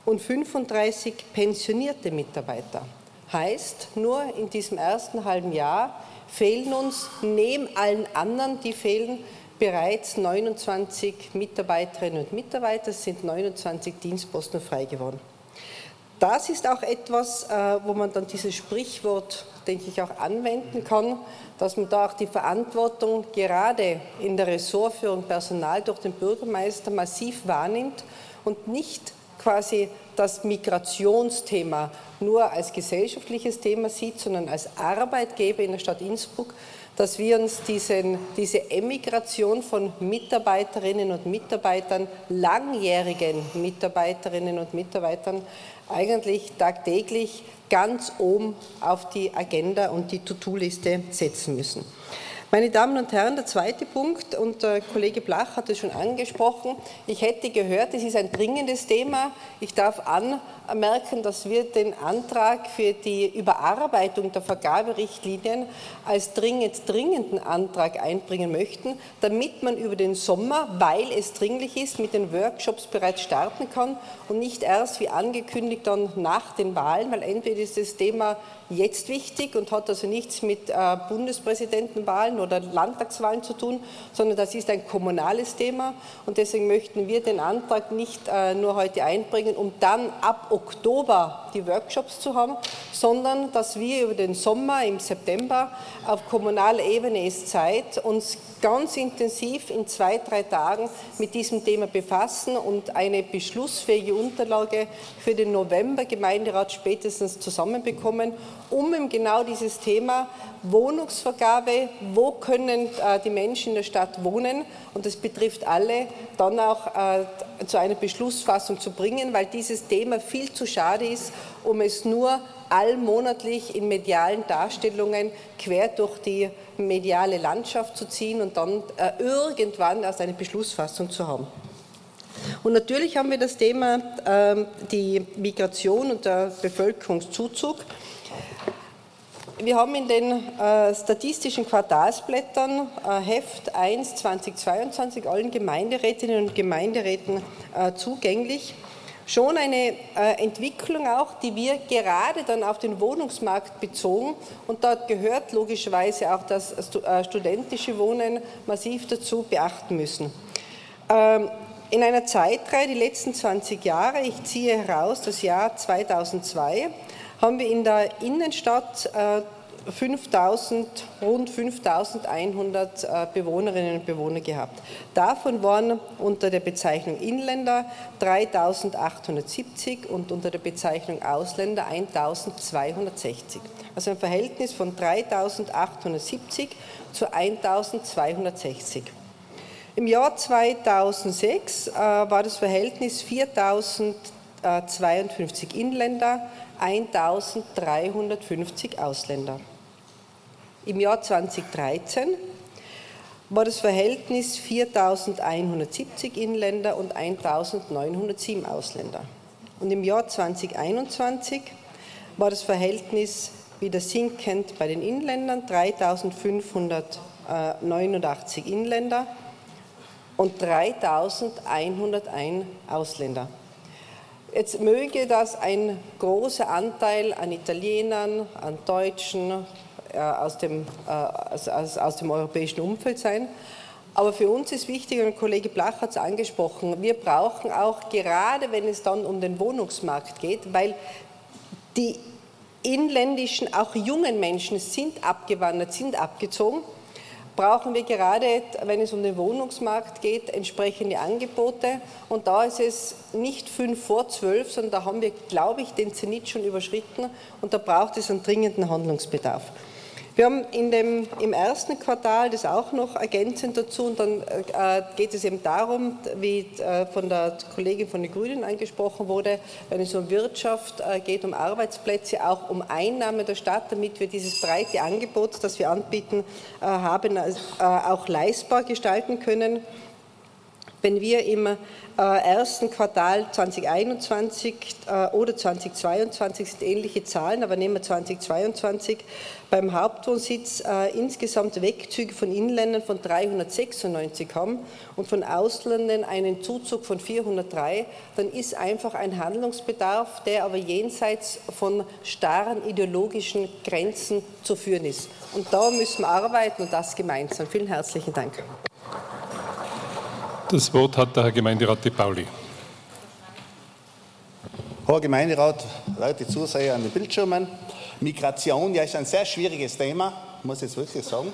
und 35 pensionierte Mitarbeiter. Heißt, nur in diesem ersten halben Jahr fehlen uns neben allen anderen, die fehlen, bereits 29 Mitarbeiterinnen und Mitarbeiter, sind 29 Dienstposten frei geworden. Das ist auch etwas, äh, wo man dann dieses Sprichwort, denke ich, auch anwenden kann, dass man da auch die Verantwortung gerade in der Ressortführung Personal durch den Bürgermeister massiv wahrnimmt und nicht quasi das Migrationsthema nur als gesellschaftliches Thema sieht, sondern als Arbeitgeber in der Stadt Innsbruck, dass wir uns diesen, diese Emigration von Mitarbeiterinnen und Mitarbeitern, langjährigen Mitarbeiterinnen und Mitarbeitern, eigentlich tagtäglich ganz oben auf die Agenda und die To-Do-Liste setzen müssen. Meine Damen und Herren, der zweite Punkt, und der Kollege Blach hat es schon angesprochen, ich hätte gehört, es ist ein dringendes Thema. Ich darf anmerken, dass wir den Antrag für die Überarbeitung der Vergaberichtlinien als dringend dringenden Antrag einbringen möchten, damit man über den Sommer, weil es dringlich ist, mit den Workshops bereits starten kann und nicht erst wie angekündigt dann nach den Wahlen, weil entweder ist das Thema jetzt wichtig und hat also nichts mit äh, Bundespräsidentenwahlen oder Landtagswahlen zu tun, sondern das ist ein kommunales Thema. Und deswegen möchten wir den Antrag nicht äh, nur heute einbringen, um dann ab Oktober die Workshops zu haben, sondern dass wir über den Sommer im September auf kommunaler Ebene ist Zeit, uns ganz intensiv in zwei, drei Tagen mit diesem Thema befassen und eine beschlussfähige Unterlage für den November Gemeinderat spätestens zusammenbekommen, um genau dieses Thema Wohnungsvergabe, wo können äh, die Menschen in der Stadt wohnen? Und das betrifft alle, dann auch äh, zu einer Beschlussfassung zu bringen, weil dieses Thema viel zu schade ist, um es nur allmonatlich in medialen Darstellungen quer durch die mediale Landschaft zu ziehen und dann äh, irgendwann erst eine Beschlussfassung zu haben. Und natürlich haben wir das Thema äh, die Migration und der Bevölkerungszuzug. Wir haben in den äh, statistischen Quartalsblättern äh, Heft 1 2022 allen Gemeinderätinnen und Gemeinderäten äh, zugänglich schon eine äh, Entwicklung auch, die wir gerade dann auf den Wohnungsmarkt bezogen und dort gehört logischerweise auch das äh, studentische Wohnen massiv dazu beachten müssen. Ähm, in einer Zeitreihe, die letzten 20 Jahre, ich ziehe heraus das Jahr 2002, haben wir in der Innenstadt äh, 5000, rund 5100 äh, Bewohnerinnen und Bewohner gehabt. Davon waren unter der Bezeichnung Inländer 3870 und unter der Bezeichnung Ausländer 1260. Also ein Verhältnis von 3870 zu 1260. Im Jahr 2006 äh, war das Verhältnis 4052 Inländer, 1350 Ausländer. Im Jahr 2013 war das Verhältnis 4.170 Inländer und 1.907 Ausländer. Und im Jahr 2021 war das Verhältnis wieder sinkend bei den Inländern, 3.589 Inländer und 3.101 Ausländer. Jetzt möge das ein großer Anteil an Italienern, an Deutschen, aus dem, äh, aus, aus dem europäischen Umfeld sein. Aber für uns ist wichtig, und Kollege Blach hat es angesprochen, wir brauchen auch, gerade wenn es dann um den Wohnungsmarkt geht, weil die inländischen, auch jungen Menschen sind abgewandert, sind abgezogen, brauchen wir gerade, wenn es um den Wohnungsmarkt geht, entsprechende Angebote. Und da ist es nicht fünf vor zwölf, sondern da haben wir, glaube ich, den Zenit schon überschritten und da braucht es einen dringenden Handlungsbedarf. Wir haben in dem, im ersten Quartal das auch noch ergänzend dazu und dann äh, geht es eben darum, wie äh, von der Kollegin von den Grünen angesprochen wurde, wenn es um Wirtschaft äh, geht, um Arbeitsplätze, auch um Einnahme der Stadt, damit wir dieses breite Angebot, das wir anbieten, äh, haben, äh, auch leistbar gestalten können. Wenn wir im äh, ersten Quartal 2021 äh, oder 2022 sind ähnliche Zahlen, aber nehmen wir 2022 beim Hauptwohnsitz äh, insgesamt Wegzüge von Inländern von 396 haben und von Ausländern einen Zuzug von 403, dann ist einfach ein Handlungsbedarf, der aber jenseits von starren ideologischen Grenzen zu führen ist. Und da müssen wir arbeiten und das gemeinsam. Vielen herzlichen Dank. Das Wort hat der Herr Gemeinderat De Pauli. Herr Gemeinderat, Leute Zuseher an den Bildschirmen. Migration ja, ist ein sehr schwieriges Thema, muss ich jetzt wirklich sagen.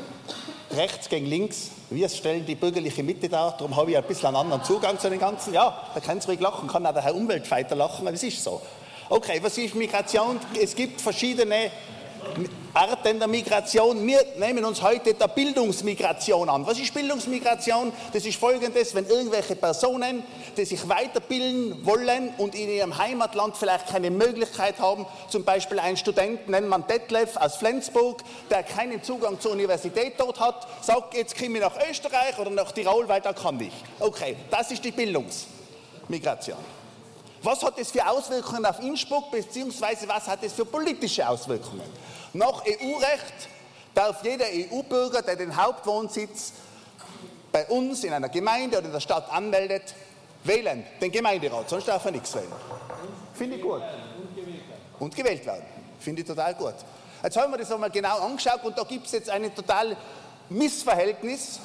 Rechts gegen links, wir stellen die bürgerliche Mitte dar, darum habe ich ein bisschen einen anderen Zugang zu den Ganzen. Ja, da kann es ruhig lachen, kann auch der Herr Umweltfighter lachen, aber es ist so. Okay, was ist Migration? Es gibt verschiedene Arten der Migration. Wir nehmen uns heute der Bildungsmigration an. Was ist Bildungsmigration? Das ist folgendes, wenn irgendwelche Personen, die sich weiterbilden wollen und in ihrem Heimatland vielleicht keine Möglichkeit haben, zum Beispiel einen Studenten, nennt man Detlef aus Flensburg, der keinen Zugang zur Universität dort hat, sagt, jetzt komme ich nach Österreich oder nach Tirol, weil da kann ich. Okay, das ist die Bildungsmigration. Was hat das für Auswirkungen auf Innsbruck, beziehungsweise was hat das für politische Auswirkungen? Nach EU-Recht darf jeder EU-Bürger, der den Hauptwohnsitz bei uns in einer Gemeinde oder in der Stadt anmeldet, wählen, den Gemeinderat, sonst darf er nichts wählen. Finde ich gut. Und gewählt werden. Finde ich total gut. Jetzt haben wir das einmal genau angeschaut und da gibt es jetzt ein total Missverhältnis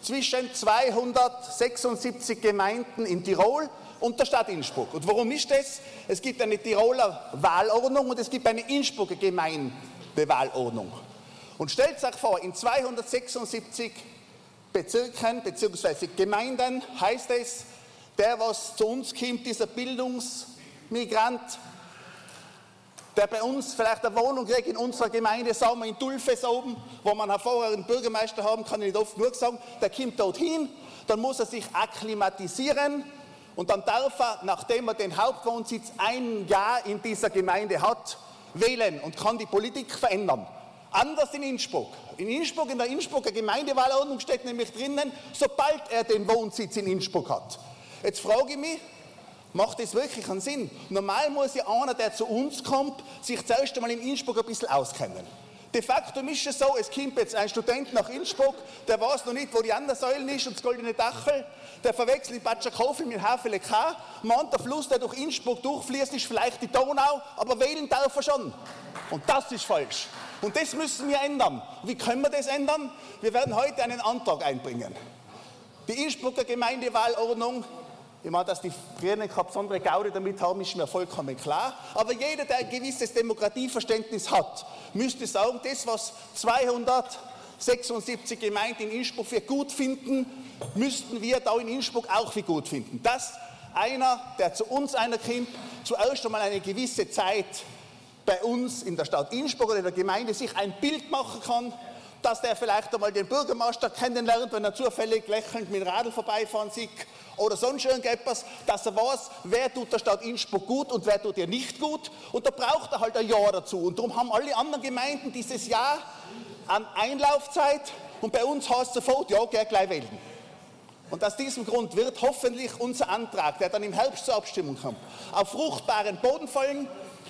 zwischen 276 Gemeinden in Tirol und der Stadt Innsbruck. Und warum ist das? Es gibt eine Tiroler Wahlordnung und es gibt eine Innsbrucker Gemeindewahlordnung. Und stellt euch vor, in 276 Bezirken bzw. Gemeinden heißt es, der, was zu uns kommt, dieser Bildungsmigrant, der bei uns vielleicht eine Wohnung kriegt in unserer Gemeinde, sagen wir in Dulfes oben, wo man einen vorherigen Bürgermeister haben, kann ich nicht oft genug sagen, der kommt dorthin, dann muss er sich akklimatisieren, und dann darf er, nachdem er den Hauptwohnsitz ein Jahr in dieser Gemeinde hat, wählen und kann die Politik verändern. Anders in Innsbruck. In Innsbruck, in der Innsbrucker Gemeindewahlordnung steht nämlich drinnen, sobald er den Wohnsitz in Innsbruck hat. Jetzt frage ich mich, macht das wirklich einen Sinn? Normal muss ja einer, der zu uns kommt, sich zuerst einmal in Innsbruck ein bisschen auskennen. De facto ist es so, es kommt jetzt ein Student nach Innsbruck, der weiß noch nicht, wo die andere Säulen ist und das goldene Dachel, der verwechselt Batschakowel mit Havele K. Meint, der Fluss, der durch Innsbruck durchfließt, ist vielleicht die Donau, aber wählen darf er schon. Und das ist falsch. Und das müssen wir ändern. Wie können wir das ändern? Wir werden heute einen Antrag einbringen. Die Innsbrucker Gemeindewahlordnung ich meine, dass die Grünen keine besondere Gaude damit haben, ist mir vollkommen klar. Aber jeder, der ein gewisses Demokratieverständnis hat, müsste sagen, das, was 276 Gemeinden in Innsbruck für gut finden, müssten wir da in Innsbruck auch für gut finden. Dass einer, der zu uns einer kommt, zuerst einmal eine gewisse Zeit bei uns in der Stadt Innsbruck oder in der Gemeinde sich ein Bild machen kann, dass der vielleicht einmal den Bürgermeister kennenlernt, wenn er zufällig lächelnd mit dem Radl vorbeifahren sieht oder sonst irgendetwas, dass er weiß, wer tut der Stadt Innsbruck gut und wer tut ihr nicht gut. Und da braucht er halt ein Jahr dazu. Und darum haben alle anderen Gemeinden dieses Jahr an Einlaufzeit und bei uns heißt es sofort, ja, geh gleich wählen. Und aus diesem Grund wird hoffentlich unser Antrag, der dann im Herbst zur Abstimmung kommt, auf fruchtbaren Boden fallen.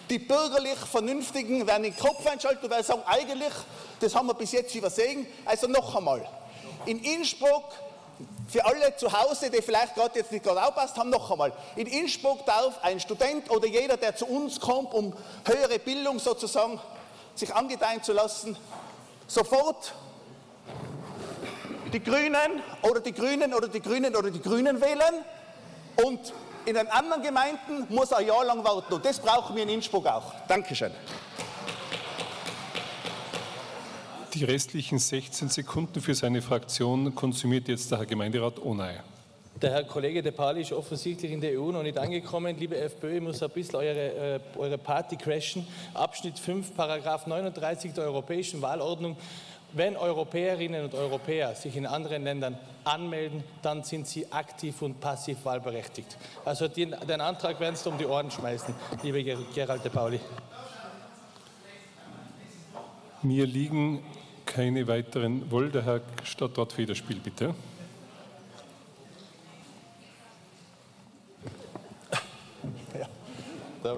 Die bürgerlich Vernünftigen werden den Kopf einschalten und werden sagen, eigentlich, das haben wir bis jetzt übersehen. Also noch einmal, in Innsbruck für alle zu Hause, die vielleicht gerade jetzt nicht gerade aufpasst haben, noch einmal. In Innsbruck darf ein Student oder jeder, der zu uns kommt, um höhere Bildung sozusagen sich angedeihen zu lassen, sofort die Grünen oder die Grünen oder die Grünen oder die Grünen wählen und in den anderen Gemeinden muss er ein Jahr lang warten. Und das brauchen wir in Innsbruck auch. Dankeschön. Die restlichen 16 Sekunden für seine Fraktion konsumiert jetzt der Herr Gemeinderat Onay. Der Herr Kollege De Pali ist offensichtlich in der EU noch nicht angekommen. Liebe FPÖ, ich muss ein bisschen eure, äh, eure Party crashen. Abschnitt 5, Paragraph 39 der Europäischen Wahlordnung. Wenn Europäerinnen und Europäer sich in anderen Ländern anmelden, dann sind sie aktiv und passiv wahlberechtigt. Also den, den Antrag werden Sie um die Ohren schmeißen, liebe Gerald de Pauli. Mir liegen keine weiteren. Woll der Herr Stadtrat Federspiel, bitte.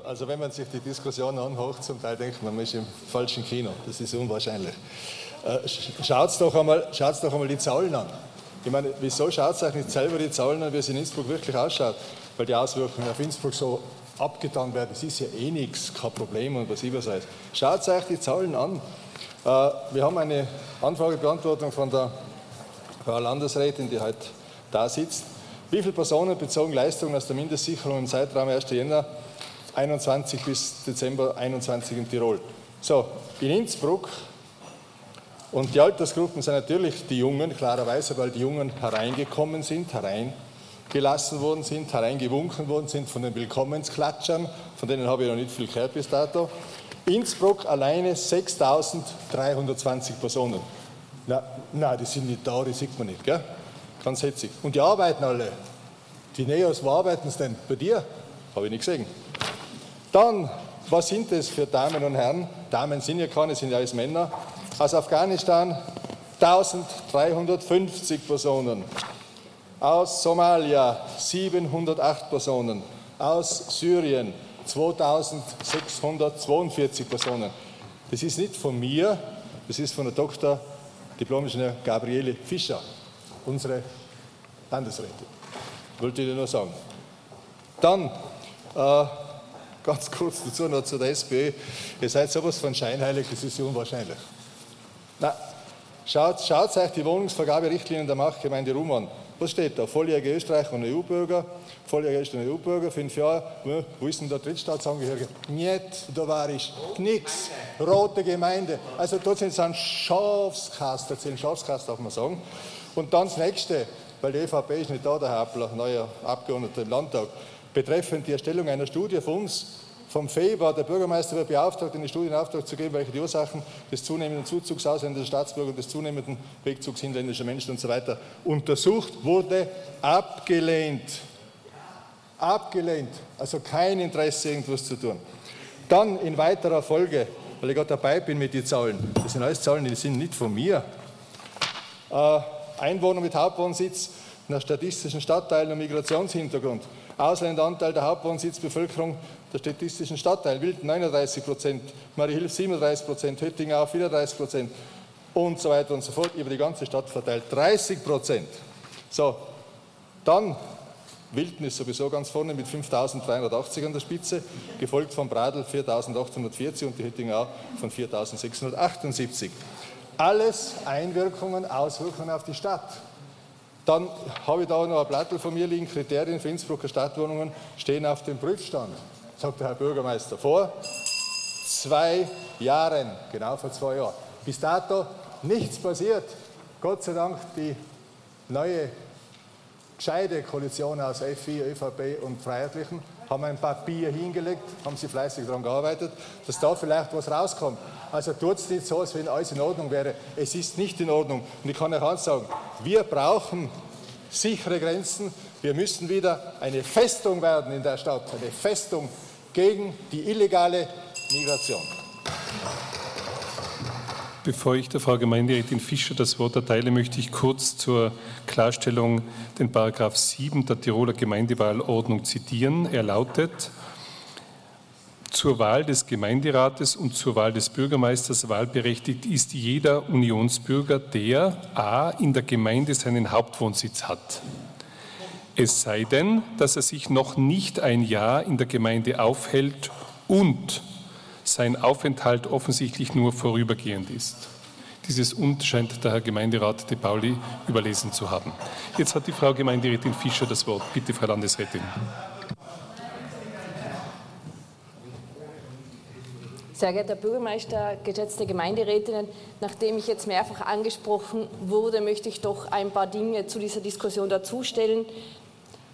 Also wenn man sich die Diskussion anhört, zum Teil denkt man, man ist im falschen Kino. Das ist unwahrscheinlich. Äh, schaut doch, doch einmal die Zahlen an. Ich meine, wieso schaut euch nicht selber die Zahlen an, wie es in Innsbruck wirklich ausschaut? Weil die Auswirkungen auf Innsbruck so abgetan werden. Das ist ja eh nichts, kein Problem und was ich was weiß. Schaut euch die Zahlen an. Äh, wir haben eine Anfragebeantwortung von der Frau Landesrätin, die heute da sitzt. Wie viele Personen bezogen Leistungen aus der Mindestsicherung im Zeitraum 1. Jänner 21 bis Dezember 21 in Tirol? So, in Innsbruck und die Altersgruppen sind natürlich die Jungen, klarerweise, weil die Jungen hereingekommen sind, hereingelassen worden sind, hereingewunken worden sind von den Willkommensklatschern, von denen habe ich noch nicht viel gehört bis dato. Innsbruck alleine 6.320 Personen. Na, nein, die sind nicht da, die sieht man nicht, gell? Ganz hetzig. Und die arbeiten alle. Die Neos, wo arbeiten sie denn? Bei dir? Habe ich nicht gesehen. Dann, was sind das für Damen und Herren? Damen sind ja keine, sind ja alles Männer. Aus Afghanistan 1350 Personen. Aus Somalia 708 Personen. Aus Syrien 2642 Personen. Das ist nicht von mir, das ist von der Dr. Diplom-Ingenieur Gabriele Fischer, unsere Landesrätin. Wollte ich nur sagen. Dann, äh, ganz kurz dazu noch zu der SPÖ. Ihr seid sowas von scheinheilig, das ist unwahrscheinlich. Na, schaut, schaut euch die Wohnungsvergaberichtlinien der Machtgemeinde Rum an. Was steht da? Volljährige Österreicher und EU-Bürger, volljährige Österreicher und EU-Bürger, fünf Jahre. Wo ist denn der Drittstaatsangehörige? Niet, da war ich. Nix. Rote Gemeinde. Also dort sind sie ein Schafskast, erzählen Schafskast, darf man sagen. Und dann das nächste, weil die ÖVP ist nicht da, der Herr Appler, neuer Abgeordneter im Landtag, betreffend die Erstellung einer Studie von uns vom FEI war der Bürgermeister beauftragt, eine Studie in Auftrag zu geben, welche die Ursachen des zunehmenden Zuzugs ausländischer Staatsbürger, des zunehmenden Wegzugs inländischer Menschen und so untersucht, wurde abgelehnt. Abgelehnt. Also kein Interesse, irgendwas zu tun. Dann in weiterer Folge, weil ich gerade dabei bin mit den Zahlen, das sind alles Zahlen, die sind nicht von mir. Äh, Einwohner mit Hauptwohnsitz nach statistischen Stadtteilen und Migrationshintergrund. Ausländeranteil der Hauptwohnsitzbevölkerung der statistischen Stadtteil, Wild 39 Prozent, Mariehilf 37 Prozent, Höttinger auch 34 Prozent und so weiter und so fort, über die ganze Stadt verteilt 30 Prozent. So, dann Wilden ist sowieso ganz vorne mit 5.380 an der Spitze, gefolgt von Bradl 4.840 und die Höttinger auch von 4.678. Alles Einwirkungen, Auswirkungen auf die Stadt. Dann habe ich da noch ein Blatt von mir liegen, Kriterien für Innsbrucker Stadtwohnungen stehen auf dem Prüfstand, sagt der Herr Bürgermeister vor. Zwei Jahren, genau vor zwei Jahren. Bis dato nichts passiert. Gott sei Dank die neue gescheite Koalition aus FI, ÖVP und Freiheitlichen haben ein Papier hingelegt, haben sie fleißig daran gearbeitet, dass da vielleicht was rauskommt. Also tut es nicht so, als wenn alles in Ordnung wäre. Es ist nicht in Ordnung. Und ich kann euch eins sagen, wir brauchen sichere Grenzen. Wir müssen wieder eine Festung werden in der Stadt, eine Festung gegen die illegale Migration. Bevor ich der Frau Gemeinderätin Fischer das Wort erteile, möchte ich kurz zur Klarstellung den Paragraph 7 der Tiroler Gemeindewahlordnung zitieren. Er lautet, zur Wahl des Gemeinderates und zur Wahl des Bürgermeisters wahlberechtigt ist jeder Unionsbürger, der a. in der Gemeinde seinen Hauptwohnsitz hat. Es sei denn, dass er sich noch nicht ein Jahr in der Gemeinde aufhält und sein Aufenthalt offensichtlich nur vorübergehend ist. Dieses Und scheint der Herr Gemeinderat De Pauli überlesen zu haben. Jetzt hat die Frau Gemeinderätin Fischer das Wort. Bitte, Frau Landesrätin. Sehr geehrter Bürgermeister, geschätzte Gemeinderätinnen, nachdem ich jetzt mehrfach angesprochen wurde, möchte ich doch ein paar Dinge zu dieser Diskussion dazustellen.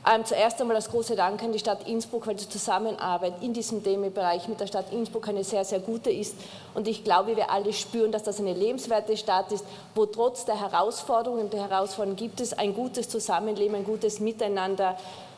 Ähm, zuerst einmal das große Dank an die Stadt Innsbruck, weil die Zusammenarbeit in diesem Themenbereich mit der Stadt Innsbruck eine sehr, sehr gute ist. Und ich glaube, wir alle spüren, dass das eine lebenswerte Stadt ist, wo trotz der Herausforderungen, der Herausforderungen gibt es ein gutes Zusammenleben, ein gutes Miteinander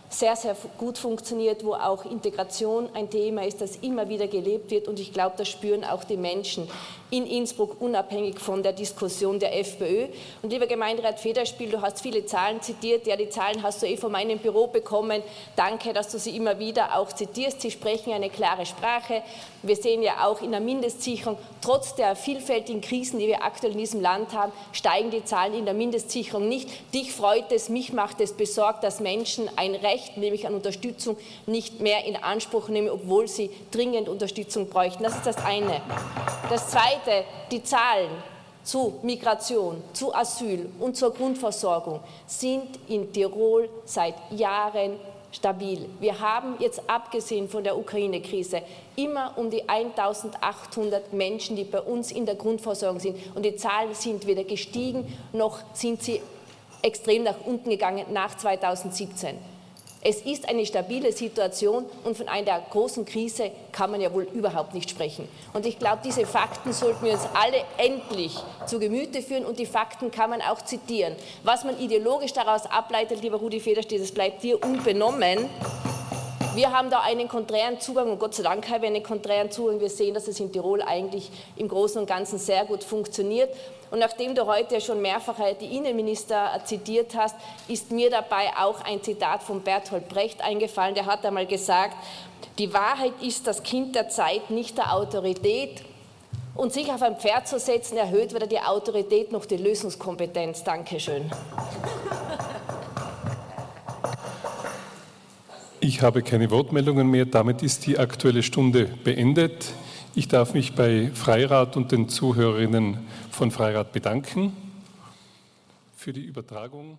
sehr, sehr gut funktioniert, wo auch Integration ein Thema ist, das immer wieder gelebt wird. Und ich glaube, das spüren auch die Menschen in Innsbruck, unabhängig von der Diskussion der FPÖ. Und lieber Gemeinderat Federspiel, du hast viele Zahlen zitiert. Ja, die Zahlen hast du eh von meinem Büro bekommen. Danke, dass du sie immer wieder auch zitierst. Sie sprechen eine klare Sprache. Wir sehen ja auch in der Mindestsicherung, trotz der vielfältigen Krisen, die wir aktuell in diesem Land haben, steigen die Zahlen in der Mindestsicherung nicht. Dich freut es, mich macht es besorgt, dass Menschen ein Recht, nämlich an Unterstützung, nicht mehr in Anspruch nehmen, obwohl sie dringend Unterstützung bräuchten. Das ist das eine. Das zweite, die Zahlen zu Migration, zu Asyl und zur Grundversorgung sind in Tirol seit Jahren stabil. Wir haben jetzt abgesehen von der Ukraine-Krise immer um die 1800 Menschen, die bei uns in der Grundversorgung sind. Und die Zahlen sind weder gestiegen, noch sind sie extrem nach unten gegangen nach 2017. Es ist eine stabile Situation und von einer großen Krise kann man ja wohl überhaupt nicht sprechen. Und ich glaube, diese Fakten sollten wir uns alle endlich zu Gemüte führen und die Fakten kann man auch zitieren. Was man ideologisch daraus ableitet, lieber Rudi Federstedt, das bleibt dir unbenommen. Wir haben da einen konträren Zugang und Gott sei Dank haben wir einen konträren Zugang. Wir sehen, dass es in Tirol eigentlich im Großen und Ganzen sehr gut funktioniert. Und nachdem du heute schon mehrfach die Innenminister zitiert hast, ist mir dabei auch ein Zitat von Bertolt Brecht eingefallen. Der hat einmal gesagt, die Wahrheit ist das Kind der Zeit, nicht der Autorität. Und sich auf ein Pferd zu setzen, erhöht weder die Autorität noch die Lösungskompetenz. Dankeschön. Ich habe keine Wortmeldungen mehr. Damit ist die Aktuelle Stunde beendet. Ich darf mich bei Freirat und den Zuhörerinnen von Freirat bedanken für die Übertragung.